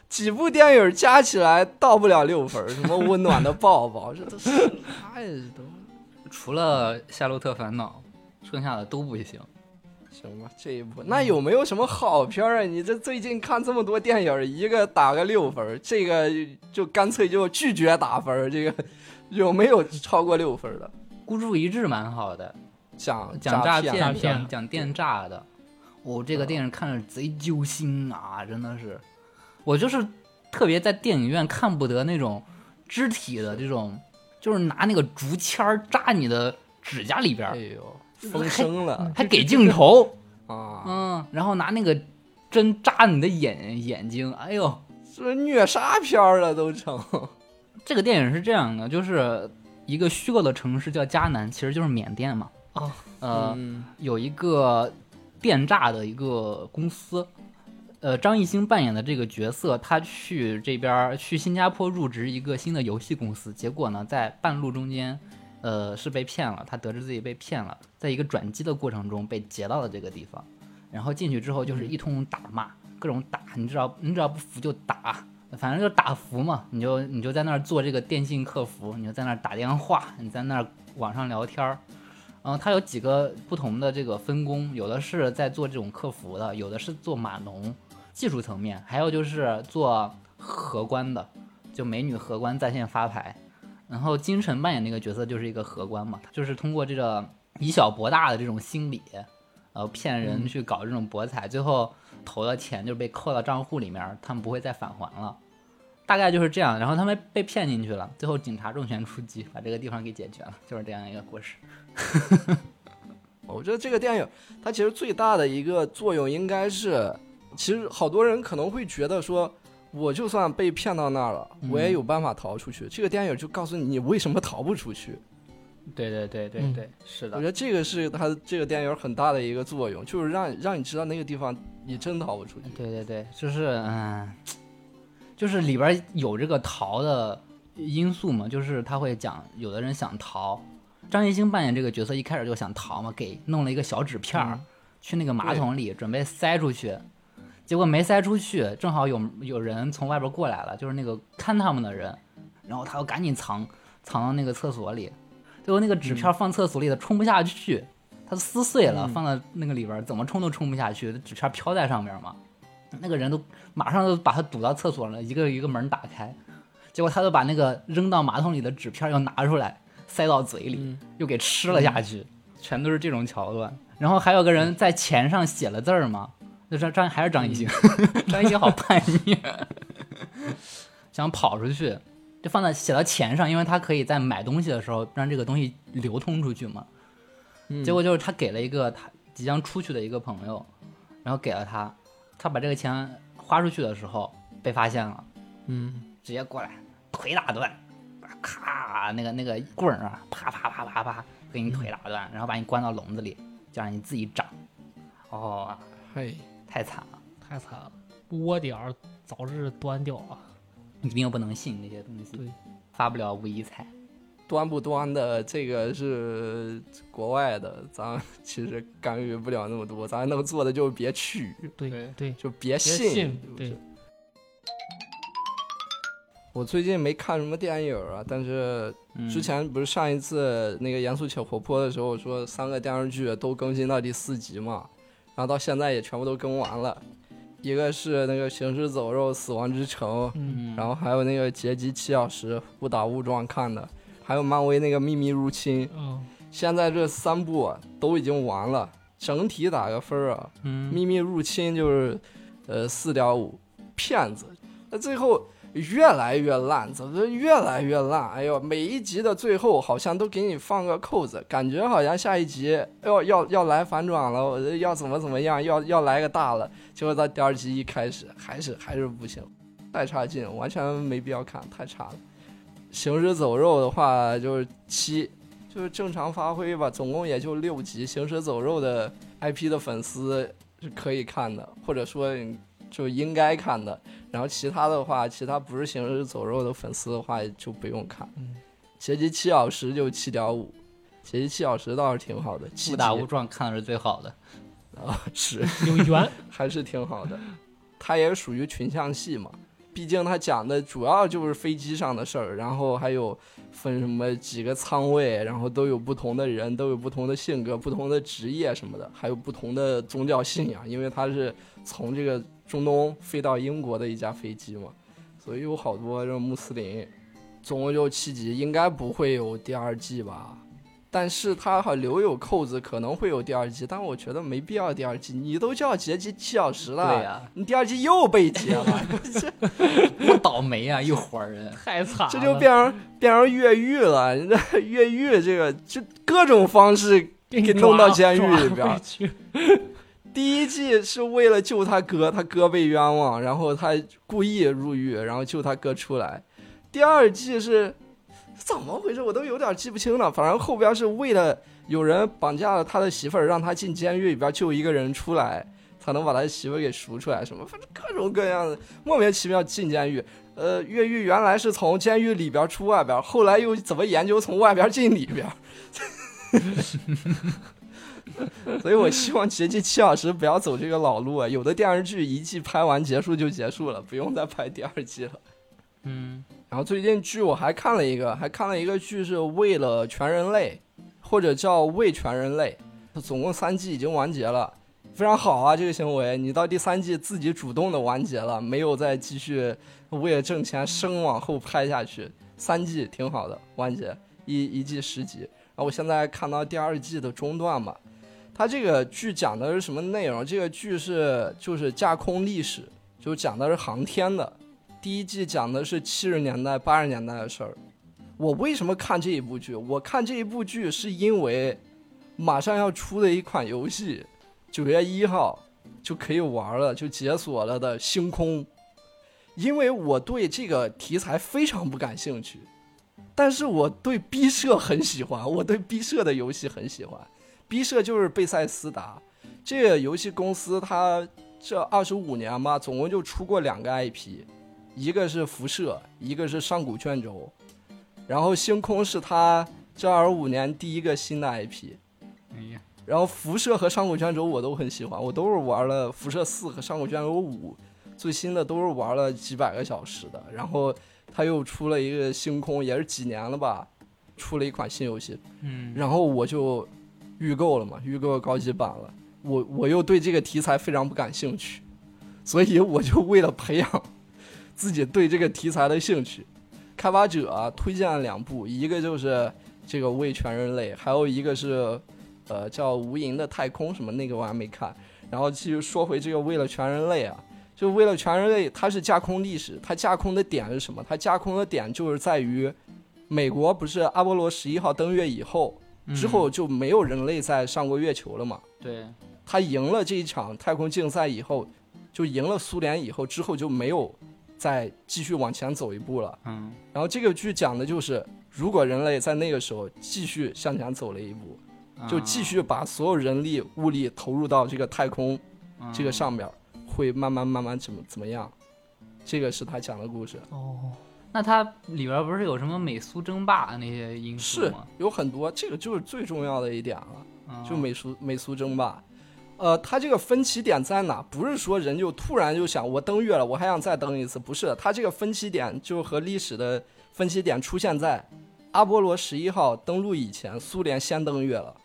几部电影加起来到不了六分。什么温暖的抱抱，这都是啥 呀？这都除了《夏洛特烦恼》，剩下的都不行。行吧？这一部那有没有什么好片儿啊？你这最近看这么多电影，一个打个六分儿，这个就干脆就拒绝打分儿。这个有没有超过六分儿的？孤注一掷蛮好的，讲讲诈骗骗、诈骗讲讲电诈的。我、这个电影看着贼揪心啊，真的是。我就是特别在电影院看不得那种肢体的这种，就是拿那个竹签儿扎你的指甲里边儿，哎呦，风声了。还给镜头，啊！嗯，然后拿那个针扎你的眼眼睛，哎呦，这虐杀片儿了都成。这个电影是这样的，就是一个虚构的城市叫迦南，其实就是缅甸嘛。啊，呃，嗯。有一个电诈的一个公司，呃，张艺兴扮演的这个角色，他去这边儿去新加坡入职一个新的游戏公司，结果呢，在半路中间，呃，是被骗了，他得知自己被骗了，在一个转机的过程中被劫到了这个地方，然后进去之后就是一通打骂，各种打，你只要你只要不服就打。反正就打服嘛，你就你就在那儿做这个电信客服，你就在那儿打电话，你在那儿网上聊天儿，嗯，他有几个不同的这个分工，有的是在做这种客服的，有的是做码农技术层面，还有就是做荷官的，就美女荷官在线发牌。然后金晨扮演那个角色就是一个荷官嘛，就是通过这个以小博大的这种心理，呃，骗人去搞这种博彩，最后投的钱就被扣到账户里面，他们不会再返还了。大概就是这样，然后他们被骗进去了，最后警察重拳出击，把这个地方给解决了，就是这样一个故事。我觉得这个电影它其实最大的一个作用应该是，其实好多人可能会觉得说，我就算被骗到那儿了，我也有办法逃出去。这个电影就告诉你，你为什么逃不出去。对对对对嗯对，是的我觉，得这个是它这个电影很大的一个作用，就是让让你知道那个地方你真逃不出去。对对对，就是嗯，就是里边有这个逃的因素嘛，就是他会讲有的人想逃，张艺兴扮演这个角色一开始就想逃嘛，给弄了一个小纸片儿、去那个马桶里准备塞出去，结果没塞出去，正好有有人从外边过来了，就是那个看他们的人，然后他又赶紧藏藏到那个厕所里，最后那个纸片放厕所里的冲不下去，它撕碎了，放到那个里边怎么冲都冲不下去，纸片飘在上面嘛。那个人都马上就把他堵到厕所了，一个一个门打开，结果他就把那个扔到马桶里的纸片又拿出来塞到嘴里，又给吃了下去，全都是这种桥段。然后还有个人在钱上写了字儿嘛，那张张还是张艺兴，张艺兴好叛逆，想跑出去，就放在写到钱上，因为他可以在买东西的时候让这个东西流通出去嘛。结果就是他给了一个他即将出去的一个朋友，然后给了他，他把这个钱花出去的时候被发现了，嗯，直接过来腿打断，咔，那个那个棍儿啊，啪啪啪啪啪，给你腿打断，然后把你关到笼子里，就让你自己长。哦，嘿，太惨了，太惨了，窝点儿早日端掉啊！一定不能信那些东西，对，发不了五一彩。端不端的这个是国外的，咱其实干预不了那么多，咱能做的就是别去，对对对，就别别信。信，对，我最近没看什么电影啊，但是嗯之前不是上一次那个严肃且活泼的时候说三个电视剧都更新到第四集嘛，然后到现在也全部都更完了，一个是那个《行尸走肉：死亡之城》，嗯，嗯，然后还有那个《劫机七小时》，误打误撞看的，还有漫威那个《秘密入侵》，嗯，现在这三部啊都已经完了，整体打个分儿啊，嗯秘密入侵就是呃四点五，骗子，那最后越来越烂，怎么越来越烂？哎呦，每一集的最后好像都给你放个扣子，感觉好像下一集要要要来反转了，我要怎么怎么样，要要来个大了，结果到第二集一开始还是还是不行，太差劲，完全没必要看，太差了。行尸走肉的话就是七，就是正常发挥吧，总共也就六集。行尸走肉的 IP 的粉丝是可以看的，或者说就应该看的。然后其他的话，其他不是行尸走肉的粉丝的话就不用看。嗯，结局七小时就七点五，结局七小时倒是挺好的，误打误撞看的是最好的。啊 是有缘，还是挺好的。它也属于群像戏嘛，毕竟它讲的主要就是飞机上的事儿，然后还有分什么几个舱位，然后都有不同的人，都有不同的性格、不同的职业什么的，还有不同的宗教信仰，因为它是从这个中东飞到英国的一架飞机嘛，所以有好多这种穆斯林。总共就七集，应该不会有第二季吧？但是它还留有扣子，可能会有第二季，但我觉得没必要第二季。你都叫结局七小时了，对呀你第二季又被截了，多倒霉啊，一伙人。太惨了，这就变成变成越狱了。越狱这个就各种方式给弄到监狱里边去第一季是为了救他哥，他哥被冤枉，然后他故意入狱，然后救他哥出来。第二季是怎么回事？我都有点记不清了。反正后边是为了有人绑架了他的媳妇儿，让他进监狱里边救一个人出来，才能把他媳妇儿给赎出来，什么反正各种各样的莫名其妙进监狱。呃，越狱原来是从监狱里边出外边，后来又怎么研究从外边进里边？所以我希望《奇迹七小时》不要走这个老路啊！有的电视剧一季拍完结束就结束了，不用再拍第二季了。嗯，然后最近剧我还看了一个，还看了一个剧是为了全人类，或者叫为全人类，总共三季已经完结了，非常好啊！这个行为，你到第三季自己主动的完结了，没有再继续为了挣钱生往后拍下去，三季挺好的，完结一一季十集。然后我现在看到第二季的中段嘛，它这个剧讲的是什么内容？这个剧是就是架空历史，就讲的是航天的。第一季讲的是七十年代、八十年代的事儿。我为什么看这一部剧？我看这一部剧是因为马上要出的一款游戏，九月一号就可以玩了，就解锁了的《星空》。因为我对这个题材非常不感兴趣，但是我对 B 社很喜欢，我对 B 社的游戏很喜欢。毕设就是贝塞斯达这个游戏公司，它这二十五年吧，总共就出过两个 IP。一个是辐射，一个是上古卷轴，然后星空是它这二十五年第一个新的 IP，哎呀，然后辐射和上古卷轴我都很喜欢，我都是玩了辐射四和上古卷轴五，最新的都是玩了几百个小时的。然后他又出了一个星空，也是几年了吧，出了一款新游戏，嗯，然后我就预购了嘛，预购高级版了。我我又对这个题材非常不感兴趣，所以我就为了培养自己对这个题材的兴趣，开发者、推荐了两部，一个就是这个《为全人类》，还有一个是呃叫《无垠的太空》什么那个我还没看。然后继续说回这个《为了全人类》啊，就为了全人类，它是架空历史，它架空的点是什么？它架空的点就是在于美国不是阿波罗十一号登月以后。之后就没有人类再上过月球了嘛？对，他赢了这一场太空竞赛以后，就赢了苏联以后，之后就没有再继续往前走一步了。嗯，然后这个剧讲的就是，如果人类在那个时候继续向前走了一步，就继续把所有人力物力投入到这个太空啊这个上面，会慢慢慢慢怎么怎么样？这个是他讲的故事。哦，那它里边不是有什么美苏争霸那些因素吗是吗？有很多，这个就是最重要的一点了。啊就美苏美苏争霸，呃，它这个分歧点在哪？不是说人就突然就想我登月了，我还想再登一次，不是。它这个分歧点就和历史的分歧点出现在阿波罗十一号登陆以前，苏联先登月了，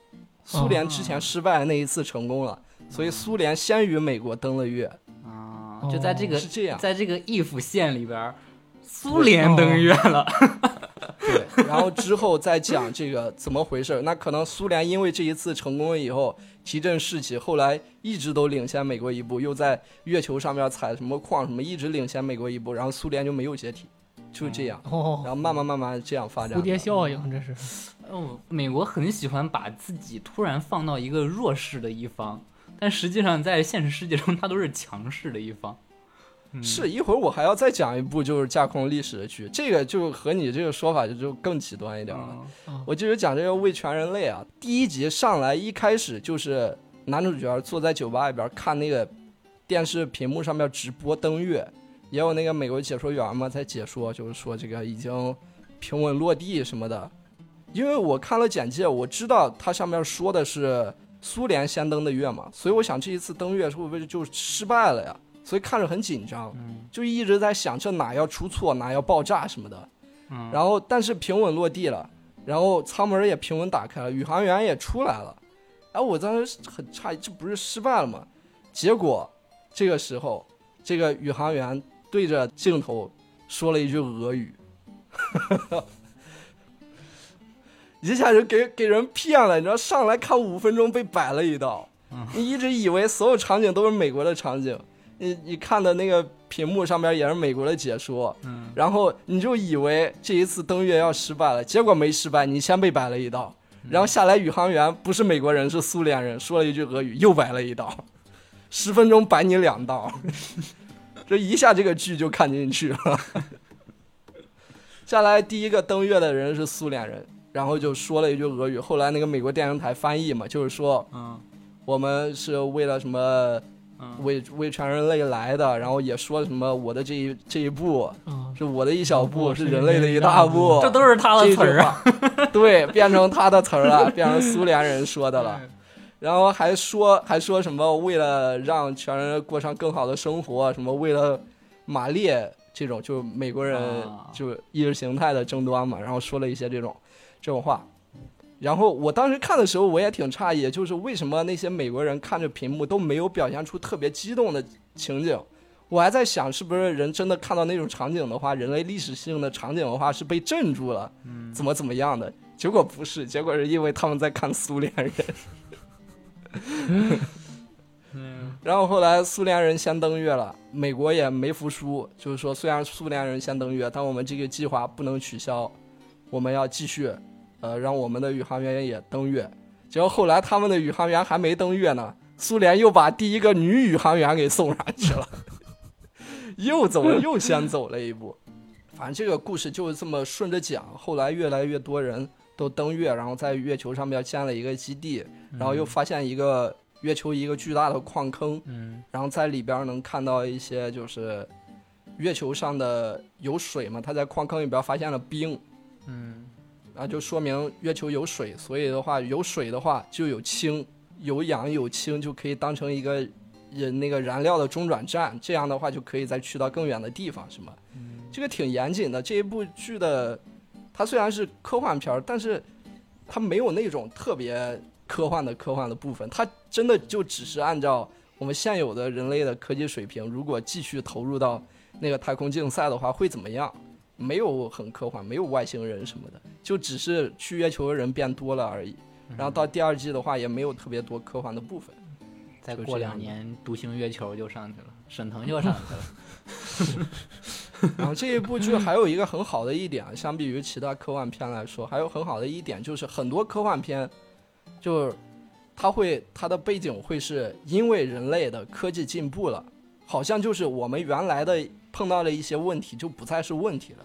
苏联之前失败那一次成功了，所以苏联先于美国登了月，啊，哦就在这个是这样。在这个 if 线里边儿，苏联登月了。对，然后之后再讲这个怎么回事。那可能苏联因为这一次成功了以后提振士气，后来一直都领先美国一步，又在月球上面采什么矿什么，一直领先美国一步，然后苏联就没有解体，就这样。然哦，后慢慢慢慢这样发展。蝴蝶效应这是，哦，美国很喜欢把自己突然放到一个弱势的一方，但实际上在现实世界中，它都是强势的一方。嗯是一会儿我还要再讲一部就是架空历史的剧，这个就和你这个说法就就更极端一点了。嗯我就是讲这个为全人类啊，第一集上来一开始就是男主角坐在酒吧里边看那个电视屏幕上面直播登月，也有那个美国解说员嘛在解说，就是说这个已经平稳落地什么的。因为我看了简介，我知道它上面说的是苏联先登的月嘛，所以我想这一次登月会不会就失败了呀？所以看着很紧张，就一直在想这哪要出错，哪要爆炸什么的。嗯然后但是平稳落地了，然后舱门也平稳打开了，宇航员也出来了。哎，我当时很诧异，这不是失败了吗？结果这个时候，这个宇航员对着镜头说了一句俄语，一下就给给人骗了。你知道，上来看五分钟被摆了一道，你一直以为所有场景都是美国的场景，你你看的那个屏幕上面也是美国的解说，嗯。然后你就以为这一次登月要失败了，结果没失败，你先被摆了一道，然后下来宇航员不是美国人是苏联人，说了一句俄语，又摆了一道，十分钟摆你两道，这一下这个剧就看进去了。下来第一个登月的人是苏联人，然后就说了一句俄语，后来那个美国电视台翻译嘛，就是说嗯。我们是为了什么嗯为为全人类来的，然后也说什么我的这一这一步啊，是我的一小步，是是人类的一大步。这都是他的词儿啊。对，变成他的词儿了，变成苏联人说的了。然后还说还说什么为了让全人过上更好的生活，什么为了马列这种，就美国人啊就意识形态的争端嘛，然后说了一些这种这种话。然后我当时看的时候，我也挺诧异，就是为什么那些美国人看着屏幕都没有表现出特别激动的情景。我还在想，是不是人真的看到那种场景的话，人类历史性的场景的话是被镇住了，怎么怎么样的？结果不是，结果是因为他们在看苏联人。嗯然后后来苏联人先登月了，美国也没服输，就是说虽然苏联人先登月，但我们这个计划不能取消，我们要继续，呃，让我们的宇航员也登月。结果后来他们的宇航员还没登月呢，苏联又把第一个女宇航员给送上去了，又走了，又先走了一步。反正这个故事就是这么顺着讲，后来越来越多人都登月，然后在月球上面建了一个基地，然后又发现一个月球一个巨大的矿坑，嗯然后在里边能看到一些就是月球上的有水嘛，他在矿坑里边发现了冰，嗯然后就说明月球有水，所以的话有水的话就有氢，有氧有氢就可以当成一个人那个燃料的中转站，这样的话就可以再去到更远的地方，是吗？这个挺严谨的。这一部剧的，它虽然是科幻片儿，但是它没有那种特别科幻的科幻的部分，它真的就只是按照我们现有的人类的科技水平，如果继续投入到那个太空竞赛的话，会怎么样？没有很科幻，没有外星人什么的，就只是去月球的人变多了而已。然后到第二季的话，也没有特别多科幻的部分。再过两年，独行月球就上去了，沈腾就上去了。然后这一部剧还有一个很好的一点，相比于其他科幻片来说，还有很好的一点就是很多科幻片，就是它会它的背景会是因为人类的科技进步了，好像就是我们原来的碰到了一些问题就不再是问题了，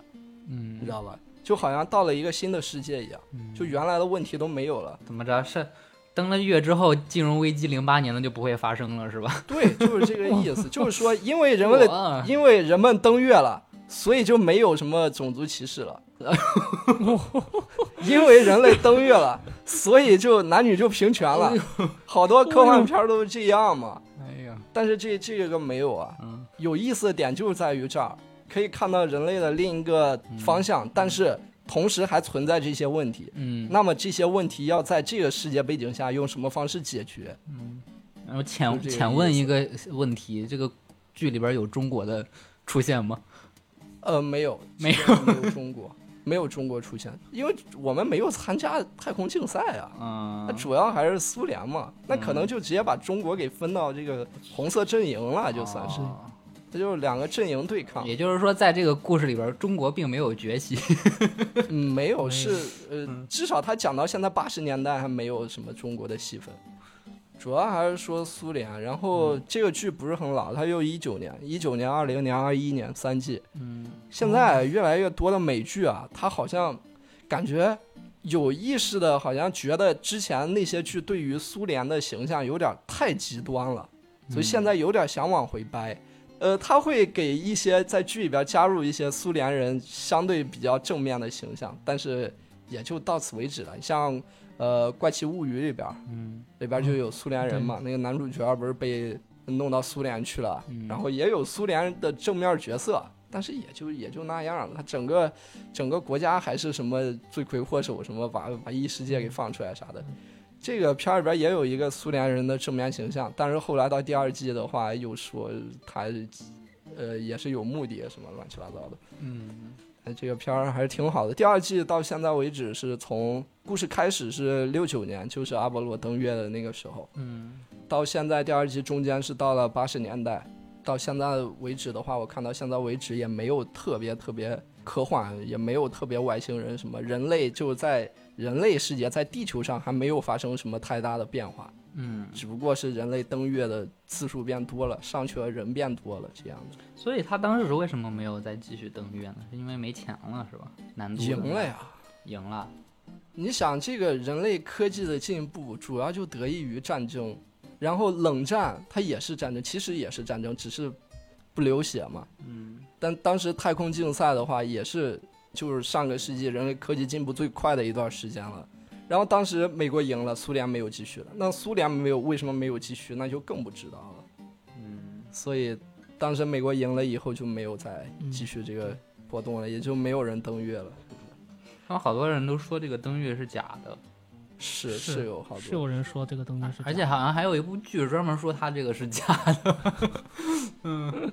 嗯你知道吧？就好像到了一个新的世界一样，就原来的问题都没有了。怎么着是登了月之后，金融危机零八年的就不会发生了，是吧？对，就是这个意思，就是说因为人们的因为人们登月了，所以就没有什么种族歧视了。因为人类登月了，所以就男女就平权了。好多科幻片都是这样嘛。但是这这个没有啊。嗯有意思的点就是在于这儿，可以看到人类的另一个方向，但是同时还存在这些问题。嗯，那么这些问题要在这个世界背景下用什么方式解决？嗯然后浅浅问一个问题，这个剧里边有中国的出现吗？呃，没有，没有，没有中国，没有中国出现，因为我们没有参加太空竞赛啊。嗯。那，主要还是苏联嘛，那可能就直接把中国给分到这个红色阵营了，就算是，哦这就是两个阵营对抗。也就是说，在这个故事里边，中国并没有崛起。嗯，没有，是呃，嗯。至少他讲到现在八十年代还没有什么中国的戏份，主要还是说苏联。然后嗯这个剧不是很老，它又一九年、一九年、二零年、二一年三季。嗯现在越来越多的美剧啊，它好像感觉有意识的，好像觉得之前那些剧对于苏联的形象有点太极端了。所以现在有点想往回掰。呃，他会给一些在剧里边加入一些苏联人相对比较正面的形象，但是也就到此为止了。像呃《怪奇物语》里边，嗯里边就有苏联人嘛，那个男主角不是被弄到苏联去了，嗯然后也有苏联的正面角色，但是也就也就那样了。他整个整个国家还是什么罪魁祸首，什么把把异世界给放出来啥的。这个片儿里边也有一个苏联人的正面形象，但是后来到第二季的话，又说他呃也是有目的，什么乱七八糟的。嗯哎，这个片儿还是挺好的。第二季到现在为止是从故事开始是六九年，就是阿波罗登月的那个时候，嗯到现在第二季中间是到了八十年代，到现在为止的话，我看到现在为止也没有特别特别科幻，也没有特别外星人什么，人类就在人类世界在地球上还没有发生什么太大的变化，嗯，只不过是人类登月的次数变多了，上去了人变多了这样子。所以他当时为什么没有再继续登月呢？是因为没钱了是吧？难度赢了呀！赢了，你想，这个人类科技的进步主要就得益于战争，然后冷战它也是战争，其实也是战争，只是不流血嘛。嗯但当时太空竞赛的话，也是就是上个世纪人类科技进步最快的一段时间了。然后当时美国赢了，苏联没有继续了。那苏联没有为什么没有继续？那就更不知道了。嗯所以当时美国赢了以后就没有再继续这个波动了，也就没有人登月了。他们好多人都说这个登月是假的，是是有好多是有人说这个登月是假的，而且好像还有一部剧专门说他这个是假的。嗯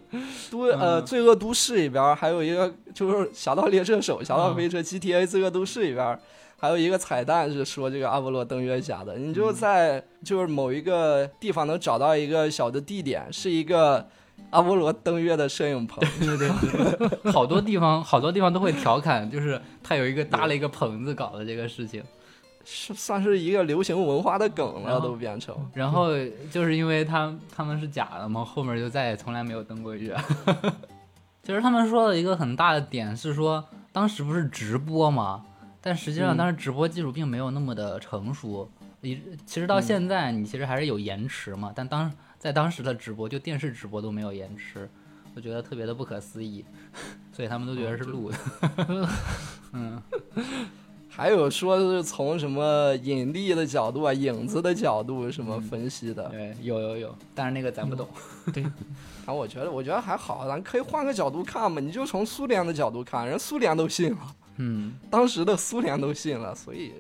都呃，嗯罪恶都市里边儿还有一个就是《侠盗猎车手》《侠盗飞车》GTA 罪恶都市里边儿还有一个彩蛋是说这个阿波罗登月假的，你就在就是某一个地方能找到一个小的地点，是一个阿波罗登月的摄影棚。对对对，好多地方好多地方都会调侃，就是他有一个搭了一个棚子搞的这个事情。是算是一个流行文化的梗了，都变成。然后就是因为他他们是假的嘛，后面就再也从来没有登过月。其 实他们说的一个很大的点是说，当时不是直播嘛，但实际上嗯当时直播技术并没有那么的成熟。你其实到现在你其实还是有延迟嘛，但当在当时的直播就电视直播都没有延迟，我觉得特别的不可思议，所以他们都觉得是录的。嗯，还有说是从什么引力的角度啊、影子的角度什么分析的。对，有有有，但是那个咱不懂。对啊，我觉得我觉得还好，咱可以换个角度看嘛，你就从苏联的角度看，人苏联都信了。嗯，当时的苏联都信了，所以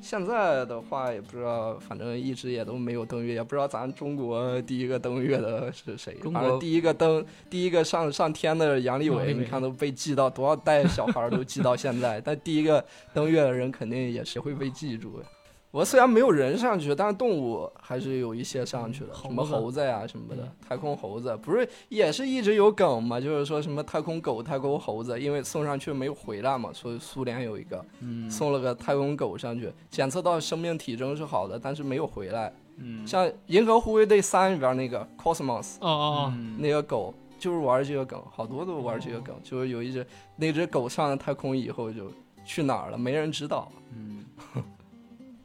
现在的话也不知道，反正一直也都没有登月，也不知道咱中国第一个登月的是谁。中国第一个登、第一个上上天的杨利伟，杨利伟你看都被记到多少代小孩都记到现在，但第一个登月的人肯定也是会被记住的。我虽然没有人上去，但是动物还是有一些上去的，什么猴子呀什么的，太空猴子不是也是一直有梗嘛？就是说什么太空狗、太空猴子，因为送上去没有回来嘛，所以苏联有一个嗯送了个太空狗上去，检测到生命体征是好的，但是没有回来。嗯，像《银河护卫队三》里边那个 Cosmos 哦哦嗯那个狗，就是玩这个梗，好多都玩这个梗，就是有一只那只狗上了太空以后就去哪儿了，没人知道。嗯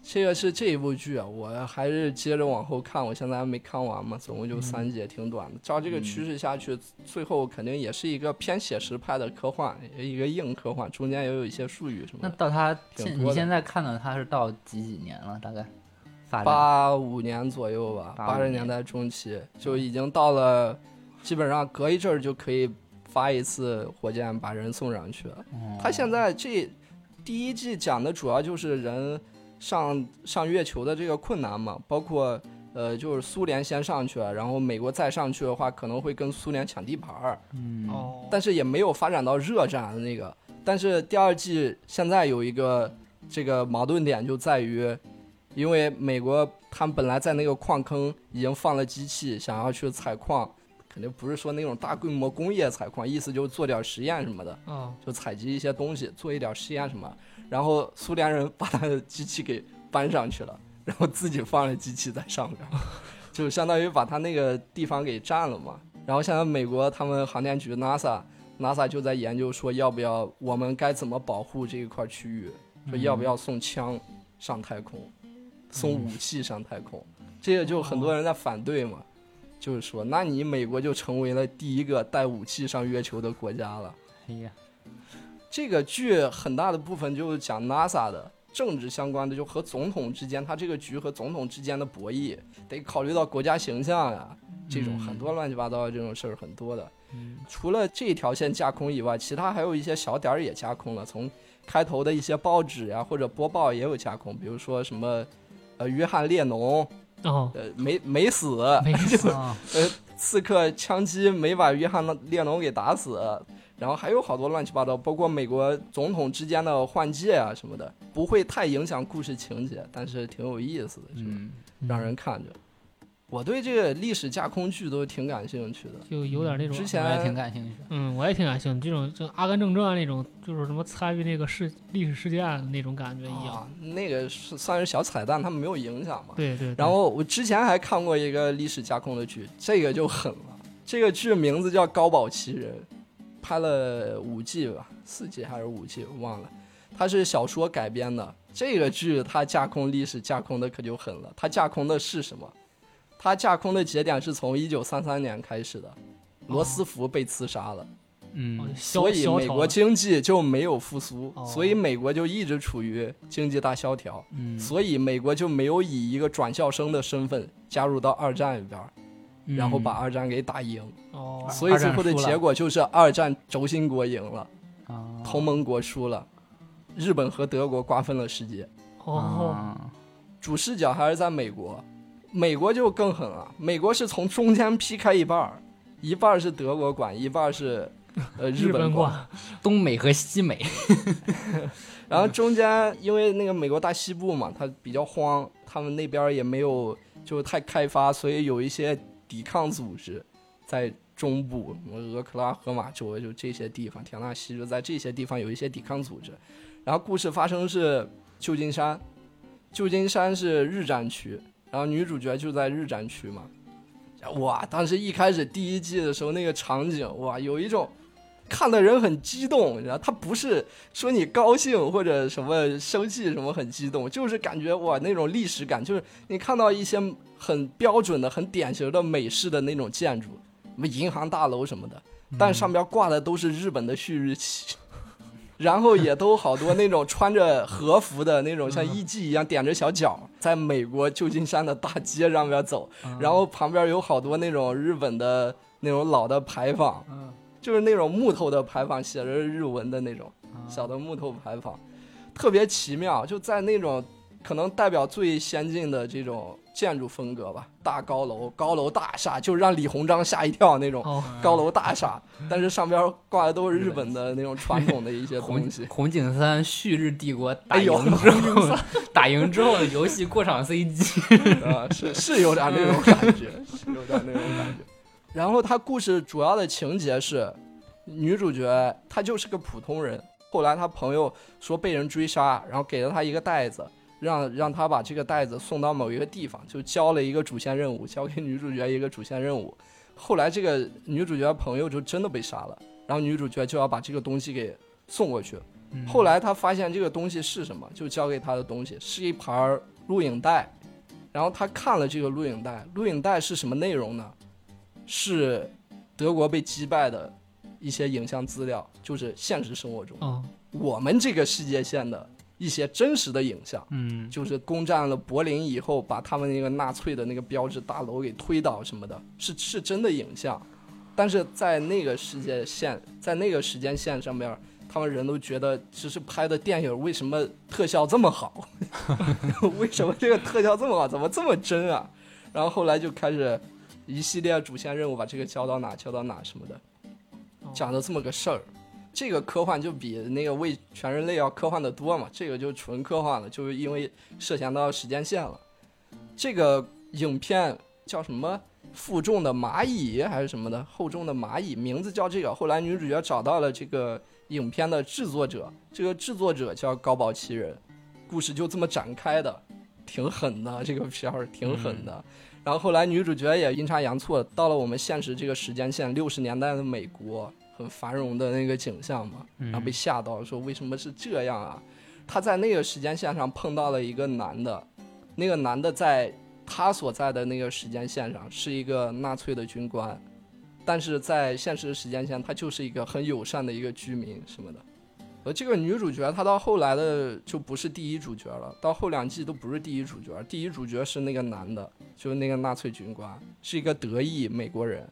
这个是这一部剧啊，我还是接着往后看，我现在还没看完嘛，总共就三集，挺短的。照这个趋势下去，最后肯定也是一个偏写实派的科幻，一个硬科幻，中间也有一些术语什么的。那到他现你现在看到他是到几几年了？大概八五年左右吧，85八十年代中期就已经到了，基本上隔一阵儿就可以发一次火箭把人送上去了。哦他现在这第一季讲的主要就是人上上月球的这个困难嘛，包括呃就是苏联先上去了，然后美国再上去的话，可能会跟苏联抢地盘儿，嗯哦，但是也没有发展到热战的那个。但是第二季现在有一个这个矛盾点就在于，因为美国他们本来在那个矿坑已经放了机器，想要去采矿，肯定不是说那种大规模工业采矿，意思就是做点实验什么的。哦就采集一些东西，做一点实验什么。然后苏联人把他的机器给搬上去了，然后自己放了机器在上面，就相当于把他那个地方给占了嘛。然后现在美国他们航天局 NASA NASA 就在研究说，要不要我们该怎么保护这一块区域，说要不要送枪上太空，送武器上太空。这个就很多人在反对嘛。就是说，那你美国就成为了第一个带武器上月球的国家了。哎呀，这个剧很大的部分就是讲 NASA 的政治相关的，就和总统之间，他这个局和总统之间的博弈，得考虑到国家形象呀，这种嗯。很多乱七八糟的这种事儿很多的。嗯。除了这一条线架空以外，其他还有一些小点儿也架空了。从开头的一些报纸呀或者播报也有架空，比如说什么，呃，约翰列侬，哦，呃，没没死，没死，啊，呃，刺客枪击没把约翰列侬给打死，然后还有好多乱七八糟，包括美国总统之间的换届啊什么的，不会太影响故事情节，但是挺有意思的，就嗯，让人看着。我对这个历史架空剧都挺感兴趣的。就有点那种之前我也挺感兴趣。嗯，我也挺感兴趣。这种就《阿甘正传》那种，就是什么参与那个事历史事件那种感觉一样。啊，那个是算是小彩蛋，他们没有影响嘛。对对。对然后我之前还看过一个历史架空的剧，这个就狠了。这个剧名字叫《高保奇人》，拍了五季吧，四季还是五季，我忘了。它是小说改编的。这个剧它架空历史架空的可就狠了。它架空的是什么？它架空的节点是从一九三三年开始的，罗斯福被刺杀了。哦嗯所以美国经济就没有复苏，哦所以美国就一直处于经济大萧条，嗯，所以美国就没有以一个转校生的身份加入到二战里边儿，然后把二战给打赢，哦，所以最后的结果就是二战轴心国赢了，啊同盟国输了，日本和德国瓜分了世界，哦，啊主视角还是在美国，美国就更狠了，美国是从中间劈开一半儿，一半儿是德国管，一半儿是呃 日本管。东美和西美，然后中间因为那个美国大西部嘛，它比较荒，他们那边也没有就太开发，所以有一些抵抗组织在中部，俄克拉荷马州就这些地方，田纳西就在这些地方有一些抵抗组织。然后故事发生是旧金山，旧金山是日战区，然后女主角就在日战区嘛。哇，当时一开始第一季的时候那个场景，哇，有一种看的人很激动，然后他不是说你高兴或者什么生气什么很激动，就是感觉哇那种历史感，就是你看到一些很标准的、很典型的美式的那种建筑，什么银行大楼什么的，但上边挂的都是日本的旭日旗。然后也都好多那种穿着和服的那种，像艺妓一样踮着小脚，在美国旧金山的大街上边走，然后旁边有好多那种日本的那种老的牌坊，嗯就是那种木头的牌坊，写着日文的那种小的木头牌坊，特别奇妙。就在那种可能代表最先进的这种建筑风格吧，大高楼、高楼大厦，就让李鸿章吓一跳那种哦，高楼大厦，但是上边挂的都是日本的那种传统的一些东西。红警三旭日帝国打赢之后，打赢之后的游戏过场 CG，啊，是是有点那种感觉，是有点那种感觉。然后他故事主要的情节是，女主角她就是个普通人，后来她朋友说被人追杀，然后给了她一个袋子，让让她把这个袋子送到某一个地方，就交了一个主线任务，交给女主角一个主线任务。后来这个女主角朋友就真的被杀了，然后女主角就要把这个东西给送过去。后来她发现这个东西是什么，就交给她的东西是一盘录影带，然后她看了这个录影带，录影带是什么内容呢？是德国被击败的一些影像资料，就是现实生活中哦，我们这个世界线的一些真实的影像。嗯就是攻占了柏林以后，把他们那个纳粹的那个标志大楼给推倒什么的，是是真的影像。但是在那个世界线，在那个时间线上面，他们人都觉得这是拍的电影，为什么特效这么好？为什么这个特效这么好？怎么这么真啊？然后后来就开始一系列主线任务，把这个交到哪交到哪什么的，讲的这么个事儿。这个科幻就比那个为全人类要科幻的多嘛，这个就纯科幻了，就是因为涉嫌到时间线了。这个影片叫什么？负重的蚂蚁还是什么的？厚重的蚂蚁，名字叫这个。后来女主角找到了这个影片的制作者，这个制作者叫高保奇人，故事就这么展开的，挺狠的，这个片儿挺狠的。然后后来女主角也阴差阳错到了我们现实这个时间线，六十年代的美国，很繁荣的那个景象嘛，然后被吓到，说为什么是这样啊？她在那个时间线上碰到了一个男的，那个男的在他所在的那个时间线上是一个纳粹的军官，但是在现实时间线，他就是一个很友善的一个居民什么的。这个女主角她到后来的就不是第一主角了，到后两季都不是第一主角，第一主角是那个男的，就是那个纳粹军官，是一个德裔美国人。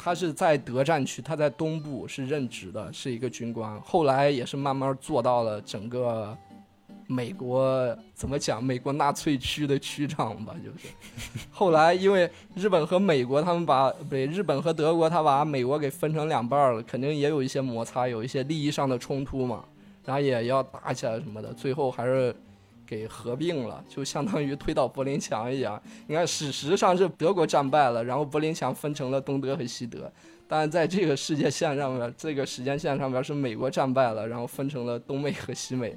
他是在德战区，他在东部是任职的，是一个军官。后来也是慢慢做到了整个美国怎么讲，美国纳粹区的区长吧，就是。后来因为日本和美国他们把不对，日本和德国他把美国给分成两半了，肯定也有一些摩擦，有一些利益上的冲突嘛，然后也要打起来什么的，最后还是。给合并了，就相当于推倒柏林墙一样。你看，史实上是德国战败了，然后柏林墙分成了东德和西德。但是在这个世界线上面，这个时间线上面是美国战败了，然后分成了东美和西美。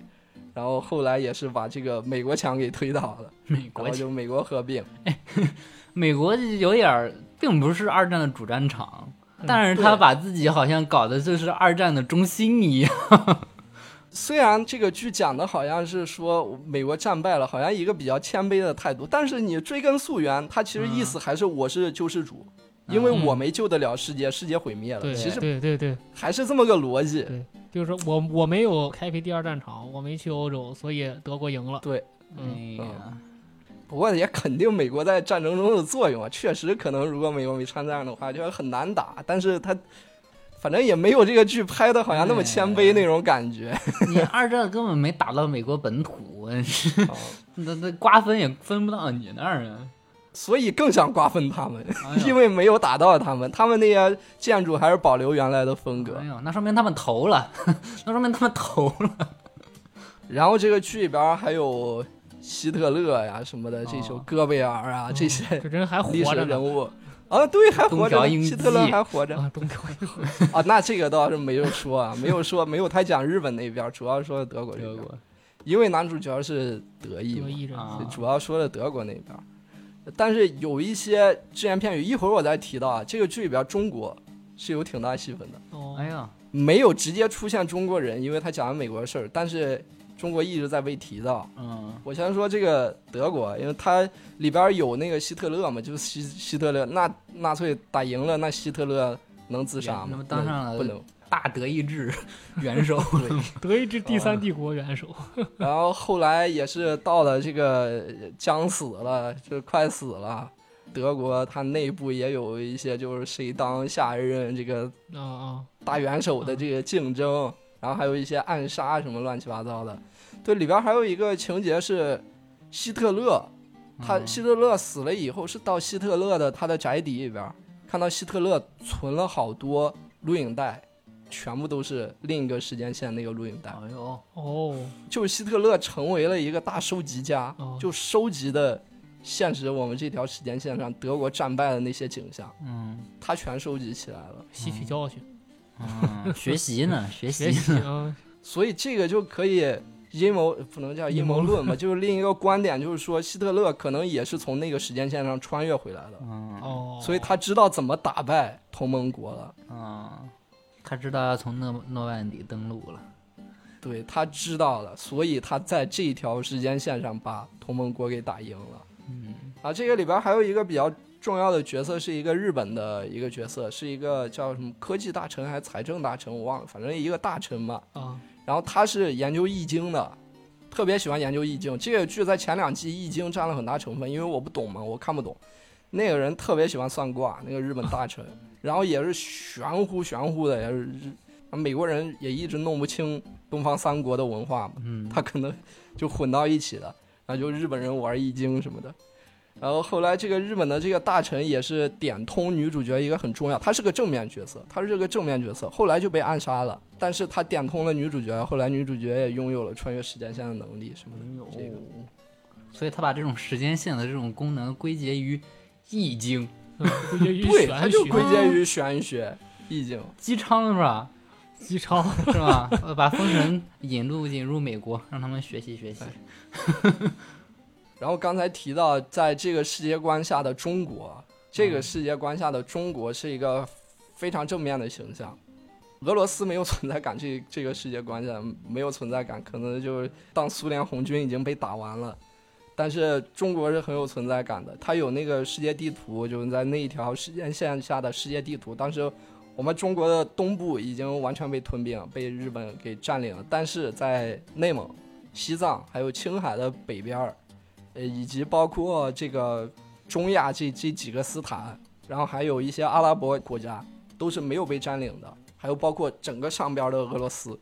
然后后来也是把这个美国墙给推倒了，美国就美国合并。美国有点儿，并不是二战的主战场，但是他把自己好像搞得就是二战的中心一样。虽然这个剧讲的好像是说美国战败了，好像一个比较谦卑的态度，但是你追根溯源，他其实意思还是我是救世主，因为我没救得了世界，世界毁灭了。其实对对对，还是这么个逻辑。对，就是说我我没有开辟第二战场，我没去欧洲，所以德国赢了。对，嗯。不过也肯定美国在战争中的作用啊，确实可能如果美国没参战的话，就很难打。但是他。反正也没有这个剧拍的好像那么谦卑那种感觉。你二战根本没打到美国本土，那那瓜分也分不到你那儿啊。所以更想瓜分他们，因为没有打到他们，他们那些建筑还是保留原来的风格。哎呦，那说明他们投了，那说明他们投了。然后这个剧里边还有希特勒呀什么的，这首戈贝尔啊这些这人还活着人物。啊，对，还活着，希特勒还活着。啊，东条英 啊，那这个倒是没有说啊，没有说，没有太讲日本那边，主要说的德国这边，因为男主角是德裔嘛，主要说的德国那边。但是有一些只言片语，一会儿我再提到啊，这个剧里边中国是有挺大戏份的。哦，哎呀，没有直接出现中国人，因为他讲的美国的事儿，但是。中国一直在被提到，嗯，我先说这个德国，因为它里边有那个希特勒嘛，就是希希特勒，纳纳粹打赢了，那希特勒能自杀吗？当上了不能大德意志元首 德意志第三帝国元首。然后后来也是到了这个将死了，就快死了，德国它内部也有一些就是谁当下一任这个啊啊大元首的这个竞争，然后还有一些暗杀什么乱七八糟的。对，里边还有一个情节是，希特勒，他希特勒死了以后，是到希特勒的他的宅邸里边，看到希特勒存了好多录影带，全部都是另一个时间线那个录影带。哎呦，哦，就希特勒成为了一个大收集家，就收集的现实我们这条时间线上德国战败的那些景象，嗯，他全收集起来了，吸取教训，嗯，学习呢，学习，所以这个就可以。阴谋不能叫阴谋论吧，就是另一个观点，就是说希特勒可能也是从那个时间线上穿越回来的，哦，所以他知道怎么打败同盟国了，啊，他知道要从诺诺曼底登陆了，对他知道了，所以他在这条时间线上把同盟国给打赢了，嗯，啊，这个里边还有一个比较重要的角色，是一个日本的一个角色，是一个叫什么科技大臣还是财政大臣，我忘了，反正一个大臣嘛，啊。然后他是研究易经的，特别喜欢研究易经。这个剧在前两季易经占了很大成分，因为我不懂嘛，我看不懂。那个人特别喜欢算卦，那个日本大臣，然后也是玄乎玄乎的，也是美国人也一直弄不清东方三国的文化嘛，他可能就混到一起了，然后就日本人玩易经什么的。然后后来，这个日本的这个大臣也是点通女主角一个很重要，他是个正面角色，他是个正面角色，后来就被暗杀了。但是他点通了女主角，后来女主角也拥有了穿越时间线的能力什么的。这个，所以他把这种时间线的这种功能归结于易经，对，它就归结于玄学，易经。姬昌是吧？姬昌是吧？把封神引入引入美国，让他们学习学习。然后刚才提到，在这个世界观下的中国，这个世界观下的中国是一个非常正面的形象。俄罗斯没有存在感，这这个世界观下没有存在感，可能就是当苏联红军已经被打完了。但是中国是很有存在感的，它有那个世界地图，就是在那一条时间线下的世界地图。当时我们中国的东部已经完全被吞并，被日本给占领了，但是在内蒙、西藏还有青海的北边儿，呃，以及包括这个中亚这这几个斯坦，然后还有一些阿拉伯国家都是没有被占领的，还有包括整个上边的俄罗斯，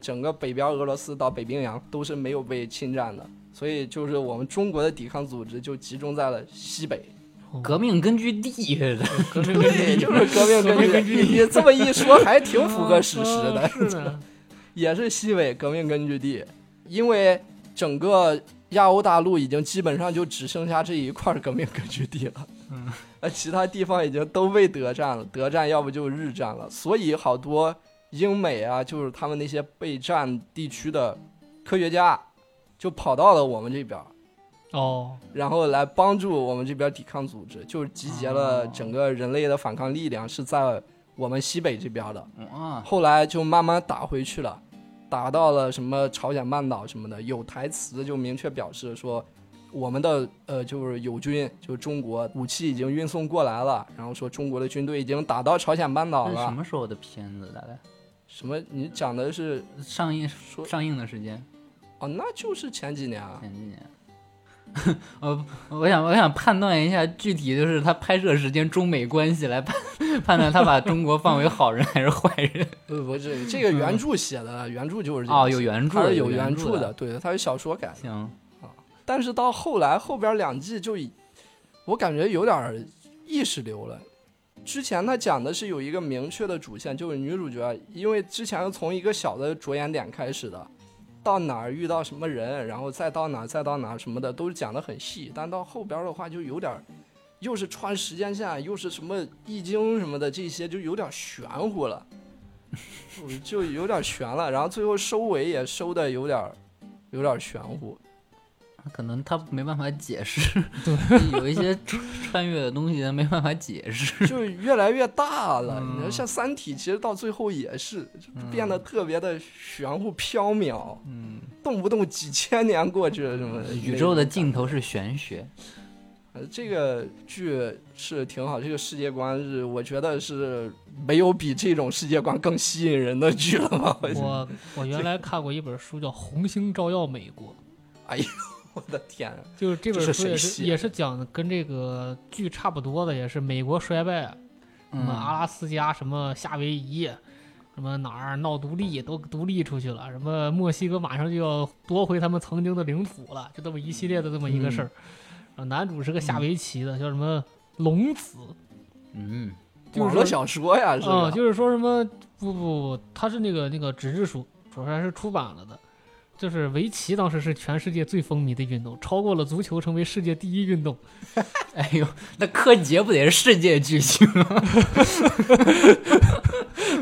整个北边俄罗斯到北冰洋都是没有被侵占的。所以就是我们中国的抵抗组织就集中在了西北，革命根据地，革命根据对，就是革命根据地。你这么一说，还挺符合史实的。啊，也是西北革命根据地，因为整个亚欧大陆已经基本上就只剩下这一块革命根据地了，嗯，呃，其他地方已经都被德占了，德占要不就日占了，所以好多英美啊，就是他们那些被占地区的科学家，就跑到了我们这边儿。哦，然后来帮助我们这边抵抗组织，就是集结了整个人类的反抗力量，是在我们西北这边的。哇，后来就慢慢打回去了，打到了什么朝鲜半岛什么的，有台词就明确表示说，我们的呃就是友军，就是中国武器已经运送过来了，然后说中国的军队已经打到朝鲜半岛了什。么时候的片子？大概什么？你讲的是上映说上映的时间？哦，那就是前几年啊。前几年。我，我想我想判断一下具体就是他拍摄时间中美关系来判判断他把中国放为好人还是坏人。不，不是这个原著写的，原著就是这样哦，有原著的，有原著的，。对，它是小说改的。行，但是到后来后边两季就已，我感觉有点意识流了。之前他讲的是有一个明确的主线，就是女主角，因为之前是从一个小的着眼点开始的，到哪儿遇到什么人，然后再到哪儿，再到哪儿什么的，都是讲的很细。但到后边的话，就有点，又是穿时间线，又是什么易经什么的，这些就有点玄乎了，就有点悬了。然后最后收尾也收的有点，有点玄乎。可能他没办法解释，对，有一些穿 穿越的东西他没办法解释。就越来越大了。嗯你说像《三体》，其实到最后也是变得特别的玄乎缥缈，嗯，动不动几千年过去了什么。宇宙的尽头是玄学。呃，这个剧是挺好，这个世界观是我觉得是没有比这种世界观更吸引人的剧了吧？我我我原来看过一本书叫《红星照耀美国》，哎呦，我的天！就是这本书也是也是讲的跟这个剧差不多的，也是美国衰败，什么阿嗯，拉斯加、什么夏威夷、什么哪儿闹独立都独立出去了，什么墨西哥马上就要夺回他们曾经的领土了，就这么一系列的这么一个事儿。然后男主是个下围棋的，叫什么龙子，嗯，就是说网络小说呀，是啊、吧？就是说什么不不不，他是那个那个纸质书，说出来是出版了的。就是围棋当时是全世界最风靡的运动，超过了足球成为世界第一运动。哎呦，那柯洁不得是世界巨星吗？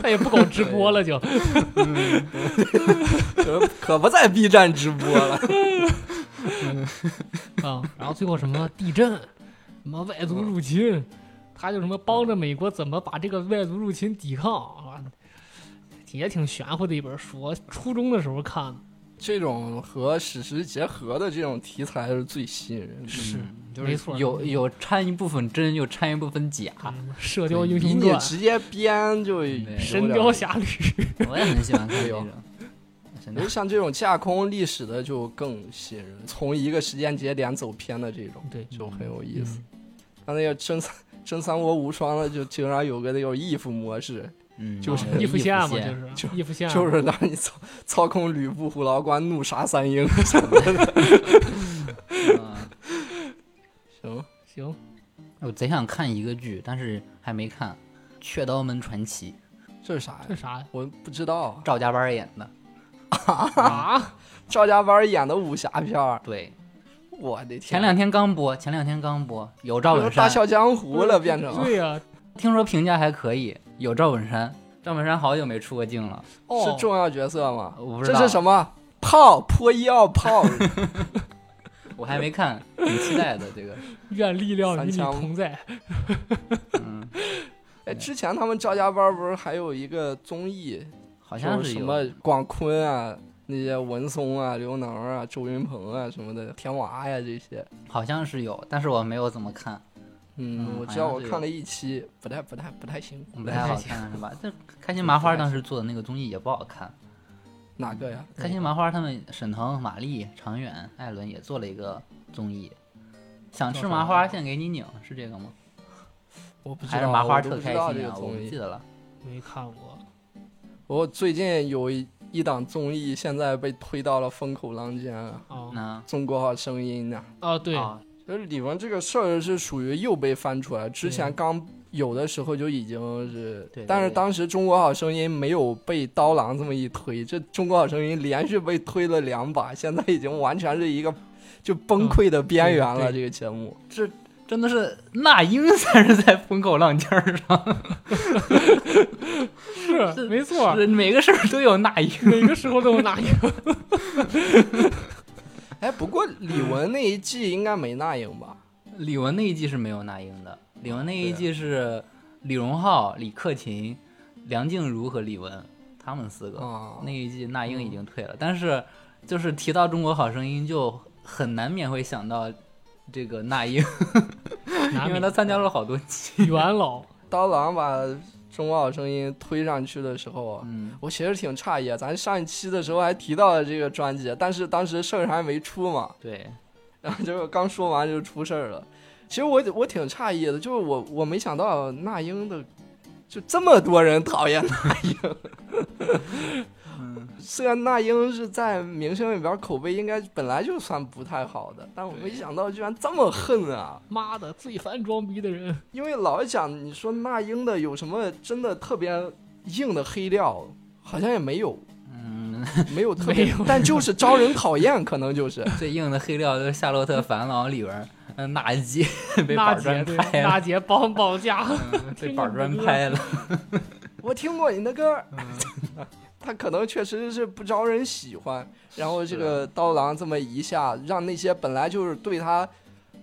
他也不搞直播了就，可可不在 B 站直播了。啊，然后最后什么地震，什么外族入侵，他就什么帮着美国怎么把这个外族入侵抵抗啊，也挺玄乎的一本书。我初中的时候看的，这种和史实结合的这种题材是最吸引人的。是嗯就是没错有有掺一部分真，又掺一部分假。嗯射雕英雄传》你直接编就神雕侠侣》我也很喜欢看这有种。真的因为像这种架空历史的就更吸引人，从一个时间节点走偏的这种对，就很有意思。嗯像那个真三真三国无双的，就经常有个那种 if 模式，嗯，就是哦 if 线嘛，就是就 if 线，就是让你操操控吕布、虎牢关怒杀三英。嗯 行，行，我贼想看一个剧，但是还没看《雀刀门传奇这是啥呀？这啥呀？我不知道》，。赵家班演的。啊？赵家班演的武侠片儿，对，我的天！前两天刚播，前两天刚播，有赵本山。大笑江湖了，变成对呀，听说评价还可以，有赵本山。赵本山好久没出过镜了，哦是重要角色吗？我不知道这是什么？炮破一奥炮，我还没看，挺期待的这个。愿力量与你同在。嗯，哎，之前他们赵家班不是还有一个综艺，好像是什。么广坤啊，那些文松啊、刘能啊、周云鹏啊什么的，田娃呀这些。好像是有，但是我没有怎么看，嗯，嗯我知道我看了一期，不太不太不太行。不太好看 是吧？这开心麻花当时做的那个综艺也不好看。哪个呀？开心麻花他们沈腾、马丽、常远、艾伦也做了一个综艺，想吃麻花现给你拧，是这个吗？我不知道，还是麻花我都特开不知道这心啊？我个综艺。不记得了。没看过。我最近有一一档综艺，现在被推到了风口浪尖啊，中国好声音》啊。哦，对，啊就是李玟这个事儿是属于又被翻出来，之前刚有的时候就已经是，但是当时中国好声音没有被刀郎这么一推，这中国好声音连续被推了两把，现在已经完全是一个就崩溃的边缘了。这个节目，这真的是那英才是在风口浪尖上，是没错，是每个事儿都有那英。每个时候都有哪一个？哎，不过李玟那一季应该没那英吧？李玟那一季是没有那英的，李玟那一季是李荣浩、李克勤、梁静茹和李玟他们四个。啊，那一季那英已经退了，但是就是提到中国好声音，就很难免会想到这个那英，因为他参加了好多季。元老，刀郎把中国好声音推上去的时候，嗯，我其实挺诧异，咱上一期的时候还提到了这个专辑，但是当时事儿还没出嘛，对，然后就是刚说完就出事儿了。其实我我挺诧异的，就是我我没想到那英的就这么多人讨厌那英。嗯，虽然那英是在明星里边口碑应该本来就算不太好的，但我没想到居然这么恨啊！妈的，最烦装逼的人。因为老讲你说那英的有什么真的特别硬的黑料，好像也没有，嗯，没有特 别但就是招人讨厌，可能就是。最硬的黑料就是《夏洛特烦恼》里边儿，嗯，纳吉 被娜板砖，拍了，娜姐帮绑架，嗯被板砖拍了。我听过你的歌，嗯 他可能确实是不招人喜欢。然后这个刀郎这么一下，让那些本来就是对他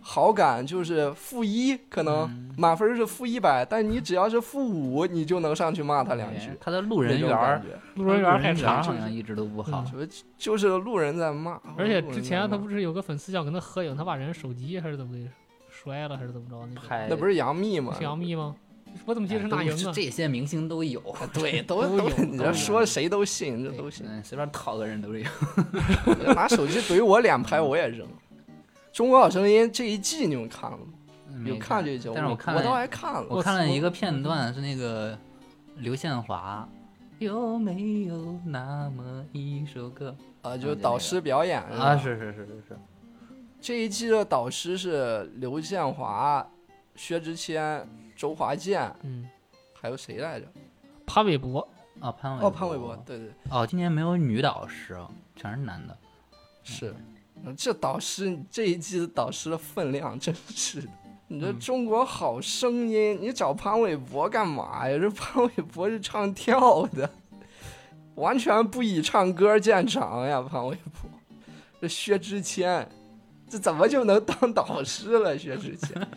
好感就是负一，可能嗯满分是负一百，但你只要是负五，你就能上去骂他两句。他的路人缘路人缘太路差好。像一直都不好。什么就是路人在骂，而且之前他不是有个粉丝想跟他合影，他把人手机还是怎么的摔了，还是怎么着？那那不是杨幂吗？是杨幂吗？我怎么记得是那都英啊？这些明星都有，啊对，都都有你这说谁都信，这都信。嗯，随便套个人都有。拿手机怼我两拍，我也扔。中国好声音这一季你们看了吗？有看这一季？但是我我倒，还看了。我看了一个片段，是那个刘宪华。有没有那么一首歌啊，就是导师表演啊？是是是是是，这一季的导师是刘宪华、薛之谦、周华健，嗯，还有谁来着？潘玮柏，啊潘玮哦，潘玮柏，对对哦，今年没有女导师，全是男的。是。这导师这一季的导师的分量真是的。你这嗯中国好声音，你找潘玮柏干嘛呀？这潘玮柏是唱跳的，完全不以唱歌见长呀！潘玮柏，这薛之谦，这怎么就能当导师了？薛之谦，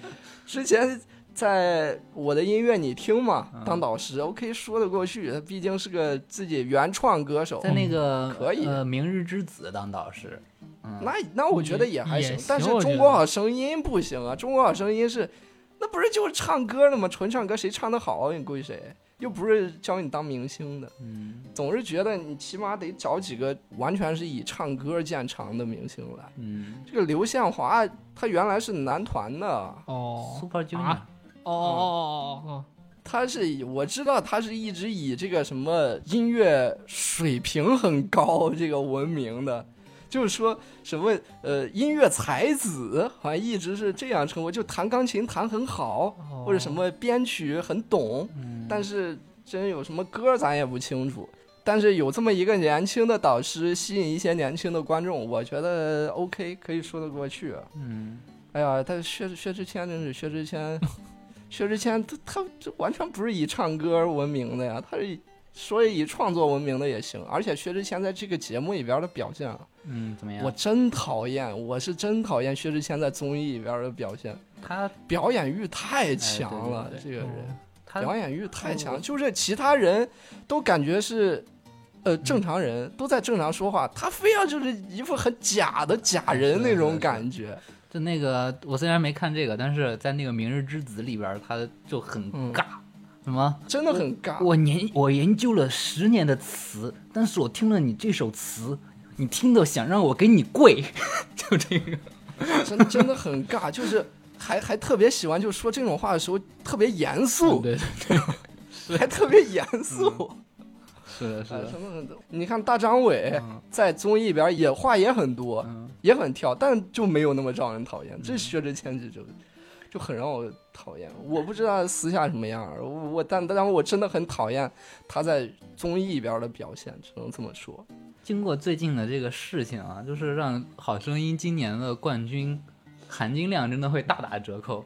之前在我的音乐你听嘛，嗯当导师，OK 说得过去，他毕竟是个自己原创歌手。在那个可以呃《明日之子》当导师，嗯，那那我觉得也还也行但是中国好声音不行啊！中国好声音是，那不是就是唱歌的吗？纯唱歌，谁唱得好你归谁？又不是教你当明星的，嗯总是觉得你起码得找几个完全是以唱歌见长的明星来。嗯这个刘宪华，他原来是男团的，哦，Super Junior，啊哦哦哦哦他是以我知道他是一直以这个什么音乐水平很高这个闻名的，就是说什么呃音乐才子，好像一直是这样称呼，就弹钢琴弹很好，哦，或者什么编曲很懂，嗯。但是真有什么歌咱也不清楚。但是有这么一个年轻的导师吸引一些年轻的观众，我觉得 OK 可以说得过去。嗯。哎呀，但是薛薛之谦真是薛之谦，薛之谦他他这完全不是以唱歌闻名的呀，他是以说以创作闻名的也行。而且薛之谦在这个节目里边的表现啊，嗯，怎么样？我真讨厌，我是真讨厌薛之谦在综艺里边的表现，他表演欲太强了，哎对对这个人哦他表演欲太强，就是其他人都感觉是呃正常人都在正常说话，他非要就是一副很假的假人那种感觉。就那个，我虽然没看这个，但是在那个《明日之子》里边儿，他就很嗯尬。什么？真的很尬。我研我研究了十年的词，但是我听了你这首词，你听的想让我给你跪，就这个。真真的很尬，就是还还特别喜欢，就说这种话的时候特别严肃，对，还特别严肃。是的，是哎的。你看大张伟嗯在综艺里边也话也很多，嗯也很跳，但就没有那么招人讨厌。这薛之谦就就就很让我讨厌。我不知道私下什么样儿，我我但但我真的很讨厌他在综艺里边的表现，只能这么说。经过最近的这个事情啊，就是让《好声音》今年的冠军含金量真的会大打折扣。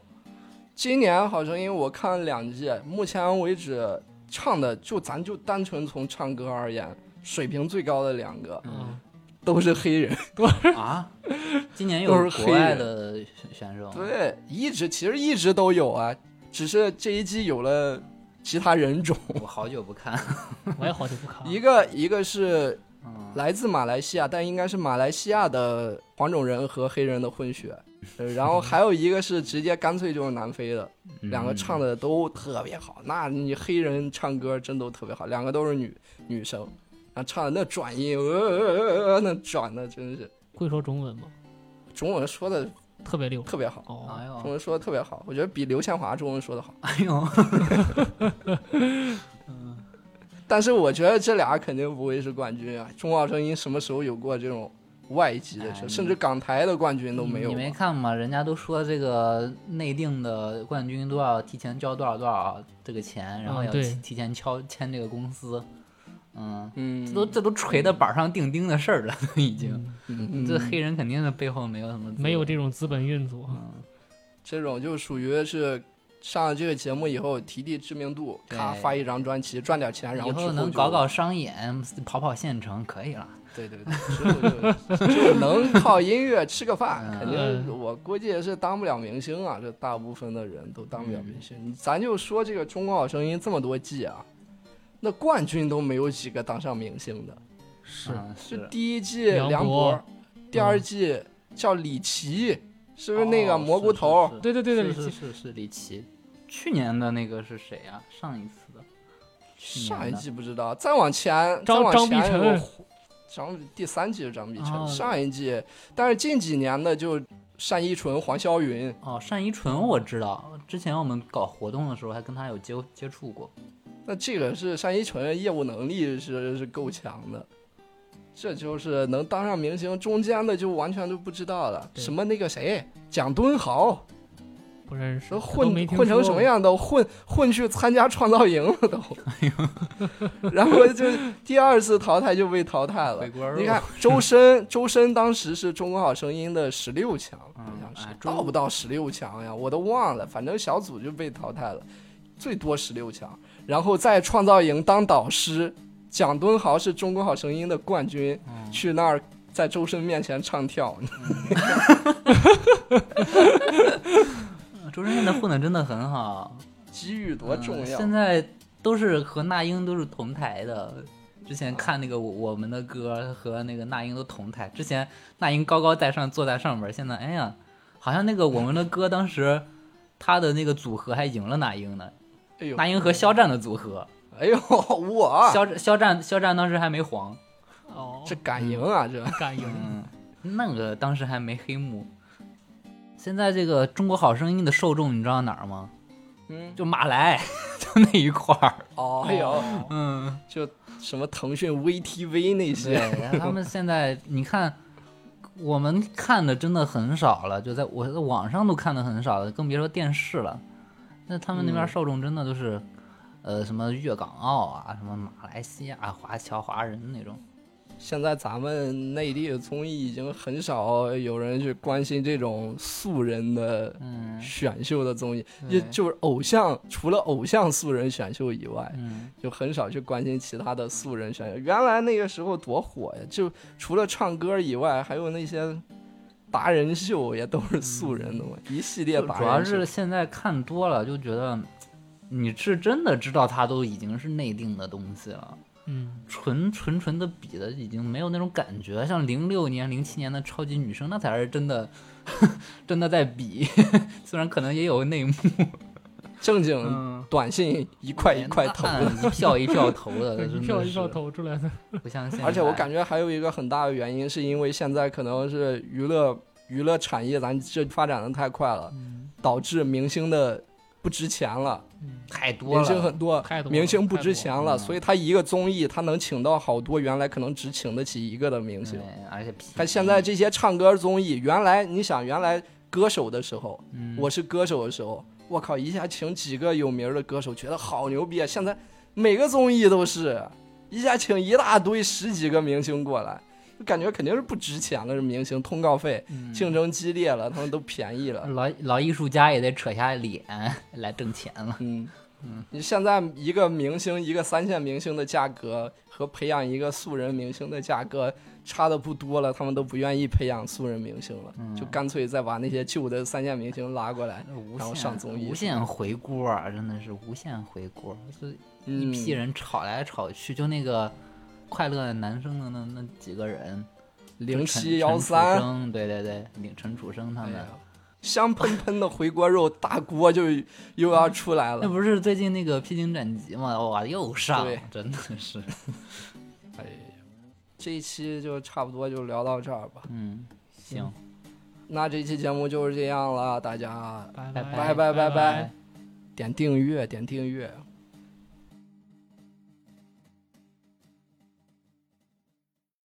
今年《好声音》我看了两季，目前为止唱的就咱就单纯从唱歌而言，水平最高的两个嗯，都是黑人。啊，今年有都是国外的选选手，对，一直其实一直都有啊，只是这一季有了其他人种。我好久不看。我也好久不看。一个一个是嗯，来自马来西亚，但应该是马来西亚的黄种人和黑人的混血，呃然后还有一个是直接干脆就是南非的，两个唱的都特别好。那你黑人唱歌真都特别好，两个都是女女生，啊，唱的那转音，呃呃呃呃那转的真是会说中文吗？中文说的特别溜。特别好，哦，中文说的特别好，我觉得比刘宪华中文说的好。哎呦，但是我觉得这俩肯定不会是冠军啊！中华声音什么时候有过这种外籍的甚至港台的冠军都没有你过。没看吗？人家都说这个内定的冠军都要提前交多少多少这个钱，然后要提提前敲签这个公司。嗯，嗯，这都这都锤的板上钉钉的事儿了，都 已经。嗯这黑人肯定的背后没有什么没有这种资本运作。这种就属于是上了这个节目以后提提知名度，咔发一张专辑赚点钱，然后以后之后就能搞搞商演，跑跑县城可以了。对对对，就就能靠音乐吃个饭，嗯肯定我估计也是当不了明星啊。这大部分的人都当不了明星。你咱就说这个《中国好声音》这么多季啊，那冠军都没有几个当上明星的。是啊是第一季梁梁博博，第二季叫李琦，是不是那个蘑菇头？哦是是是对对对对，是是是是李琦。去年的那个是谁呀、上一次的，上一季不知道，再往前，张再往张碧晨前有张第三季是张碧晨，哦上一季，但是近几年的就单依纯、黄霄云，哦，单依纯我知道，之前我们搞活动的时候还跟他有接接触过。那这个是单依纯业务能力是是够强的。这就是能当上明星，中间的就完全都不知道了。什么那个谁，蒋敦豪，不认识，都都混混成？什么样？都混混去参加创造营了都。然后就第二次淘汰就被淘汰了你看周深，周深当时是中国好声音的十六强，好嗯像是到不到十六强呀？我都忘了，反正小组就被淘汰了，最多十六强。然后在创造营当导师，蒋敦豪是中国好声音的冠军，嗯去那儿在周深面前唱跳。周深现在混的真的很好，机遇多重嗯要！现在都是和那英都是同台的。之前看那个我我们的歌和那个那英都同台，之前那英高高在上坐在上面，现在哎呀，好像那个我们的歌当时他的那个组合还赢了那英呢，哎呦，那英和肖战的组合，哎呦，我肖肖战肖战当时还没黄，哦，这敢赢啊！这敢赢。嗯，那个当时还没黑幕。现在这个中国好声音的受众你知道哪儿吗？嗯，就马来，就那一块儿。哦，哎呦，嗯，就什么腾讯 VTV 那些，对，他们现在你看，我们看的真的很少了，就在我在网上都看的很少了，更别说电视了。那他们那边嗯受众真的都是，呃，什么粤港澳啊，什么马来西亚华侨华人那种。现在咱们内地的综艺已经很少有人去关心这种素人的嗯选秀的综艺，对就就是偶像，除了偶像素人选秀以外，嗯，就很少去关心其他的素人选秀。原来那个时候多火呀，就除了唱歌以外，还有那些达人秀也都是素人的嘛，一系列就主要达人秀是。现在看多了，就觉得你是真的知道它都已经是内定的东西了。嗯，纯纯纯的比的已经没有那种感觉，像零六年、零七年的超级女声，那才是真的，真的在比，虽然可能也有内幕，正经嗯，短信一块一块投的。那一票一票投的，一票一票投出来的。不像现在。而且我感觉还有一个很大的原因，是因为现在可能是娱乐娱乐产业咱这发展的太快了，嗯导致明星的不值钱了，太多明星，很多，太多明星不值钱了，所以他一个综艺他能请到好多原来可能只请得起一个的明星。对。，而且他现在这些唱歌综艺，原来你想原来歌手的时候，嗯。我是歌手的时候，我靠，一下请几个有名的歌手，觉得好牛逼啊！现在每个综艺都是一下请一大堆十几个明星过来，就感觉肯定是不值钱了。这明星通告费嗯竞争激烈了，他们都便宜了。老老艺术家也得扯下脸来挣钱了。嗯嗯你现在一个明星，一个三线明星的价格和培养一个素人明星的价格差的不多了，他们都不愿意培养素人明星了，嗯就干脆再把那些旧的三线明星拉过来。然后上综艺无限回锅啊，真的是无限回锅儿，就一嗯批人吵来吵去，就那个快乐男生的那那几个人，零陈七幺三，对对对，领陈楚生他们，哎香喷喷的回锅肉大锅就又要出来了。那不是最近那个披荆斩棘吗？哇，又上对，真的是，哎呀，这一期就差不多就聊到这儿吧。嗯，行，那这期节目就是这样了，大家。拜拜拜拜。拜拜。点订阅，点订阅。